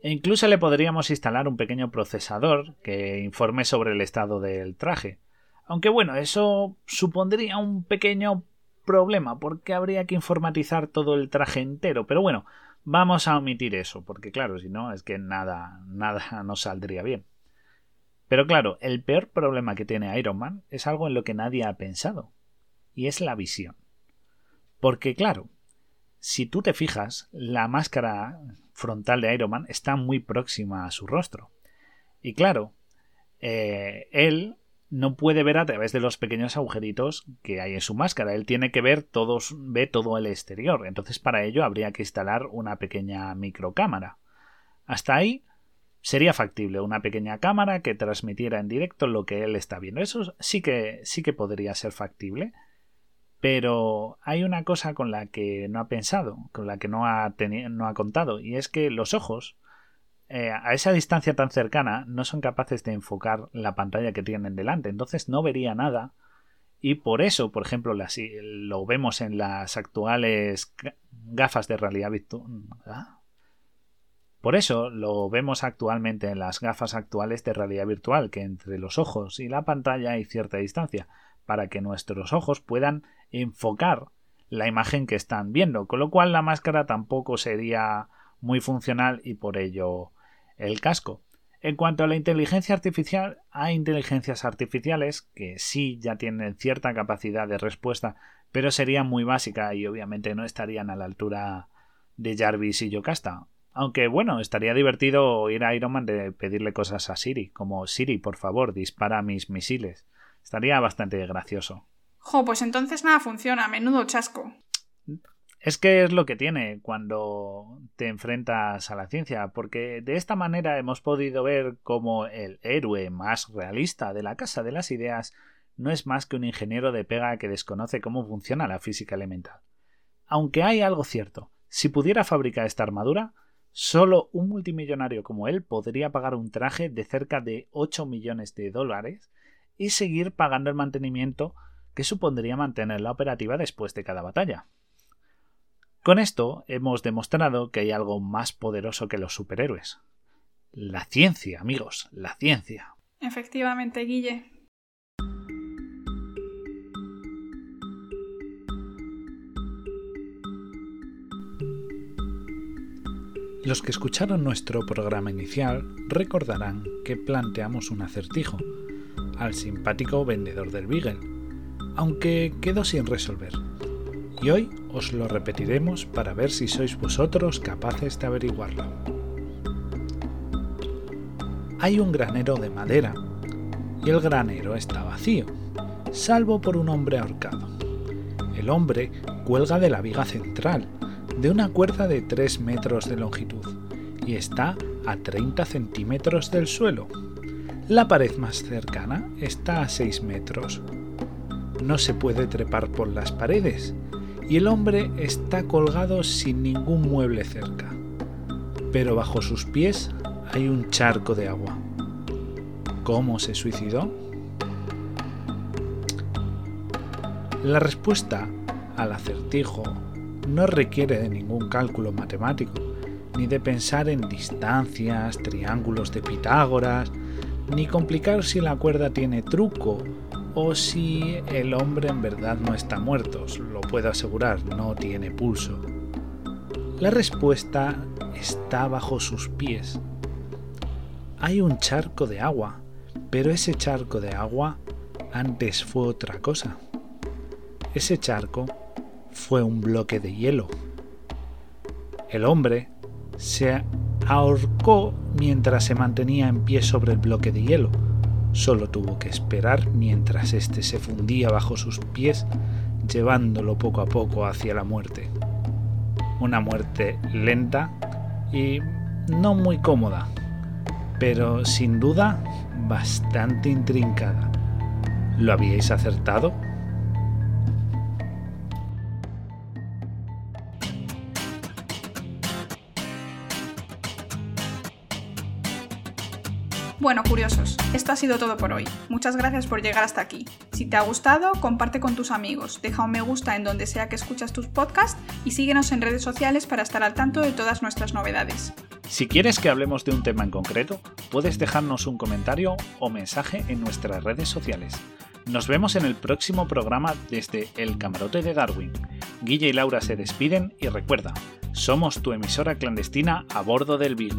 E incluso le podríamos instalar un pequeño procesador que informe sobre el estado del traje. Aunque bueno, eso supondría un pequeño problema porque habría que informatizar todo el traje entero. Pero bueno, vamos a omitir eso, porque claro, si no, es que nada, nada nos saldría bien. Pero claro, el peor problema que tiene Iron Man es algo en lo que nadie ha pensado, y es la visión. Porque claro, si tú te fijas, la máscara frontal de Iron Man está muy próxima a su rostro. Y claro, eh, él no puede ver a través de los pequeños agujeritos que hay en su máscara. Él tiene que ver todos, ve todo el exterior. Entonces, para ello habría que instalar una pequeña microcámara. Hasta ahí sería factible una pequeña cámara que transmitiera en directo lo que él está viendo. Eso sí que, sí que podría ser factible. Pero hay una cosa con la que no ha pensado, con la que no ha, no ha contado, y es que los ojos, eh, a esa distancia tan cercana, no son capaces de enfocar la pantalla que tienen delante, entonces no vería nada. Y por eso, por ejemplo, lo vemos en las actuales gafas de realidad virtual. ¿ah? Por eso lo vemos actualmente en las gafas actuales de realidad virtual, que entre los ojos y la pantalla hay cierta distancia, para que nuestros ojos puedan enfocar la imagen que están viendo, con lo cual la máscara tampoco sería muy funcional y por ello el casco. En cuanto a la inteligencia artificial, hay inteligencias artificiales que sí ya tienen cierta capacidad de respuesta, pero serían muy básica y obviamente no estarían a la altura de Jarvis y Yocasta. Aunque bueno, estaría divertido ir a Iron Man de pedirle cosas a Siri, como Siri, por favor, dispara mis misiles. Estaría bastante gracioso. Jo, pues entonces nada funciona, menudo chasco. Es que es lo que tiene cuando te enfrentas a la ciencia, porque de esta manera hemos podido ver cómo el héroe más realista de la Casa de las Ideas no es más que un ingeniero de pega que desconoce cómo funciona la física elemental. Aunque hay algo cierto, si pudiera fabricar esta armadura, Solo un multimillonario como él podría pagar un traje de cerca de 8 millones de dólares y seguir pagando el mantenimiento que supondría mantener la operativa después de cada batalla. Con esto hemos demostrado que hay algo más poderoso que los superhéroes. La ciencia, amigos, la ciencia. Efectivamente, Guille. Los que escucharon nuestro programa inicial recordarán que planteamos un acertijo al simpático vendedor del Beagle, aunque quedó sin resolver. Y hoy os lo repetiremos para ver si sois vosotros capaces de averiguarlo. Hay un granero de madera y el granero está vacío, salvo por un hombre ahorcado. El hombre cuelga de la viga central de una cuerda de 3 metros de longitud y está a 30 centímetros del suelo. La pared más cercana está a 6 metros. No se puede trepar por las paredes y el hombre está colgado sin ningún mueble cerca. Pero bajo sus pies hay un charco de agua. ¿Cómo se suicidó? La respuesta al acertijo no requiere de ningún cálculo matemático, ni de pensar en distancias, triángulos de Pitágoras, ni complicar si la cuerda tiene truco o si el hombre en verdad no está muerto, lo puedo asegurar, no tiene pulso. La respuesta está bajo sus pies. Hay un charco de agua, pero ese charco de agua antes fue otra cosa. Ese charco fue un bloque de hielo. El hombre se ahorcó mientras se mantenía en pie sobre el bloque de hielo. Solo tuvo que esperar mientras éste se fundía bajo sus pies, llevándolo poco a poco hacia la muerte. Una muerte lenta y no muy cómoda, pero sin duda bastante intrincada. ¿Lo habíais acertado? Bueno, curiosos, esto ha sido todo por hoy. Muchas gracias por llegar hasta aquí. Si te ha gustado, comparte con tus amigos, deja un me gusta en donde sea que escuchas tus podcasts y síguenos en redes sociales para estar al tanto de todas nuestras novedades. Si quieres que hablemos de un tema en concreto, puedes dejarnos un comentario o mensaje en nuestras redes sociales. Nos vemos en el próximo programa desde El Camarote de Darwin. Guille y Laura se despiden y recuerda, somos tu emisora clandestina a bordo del Big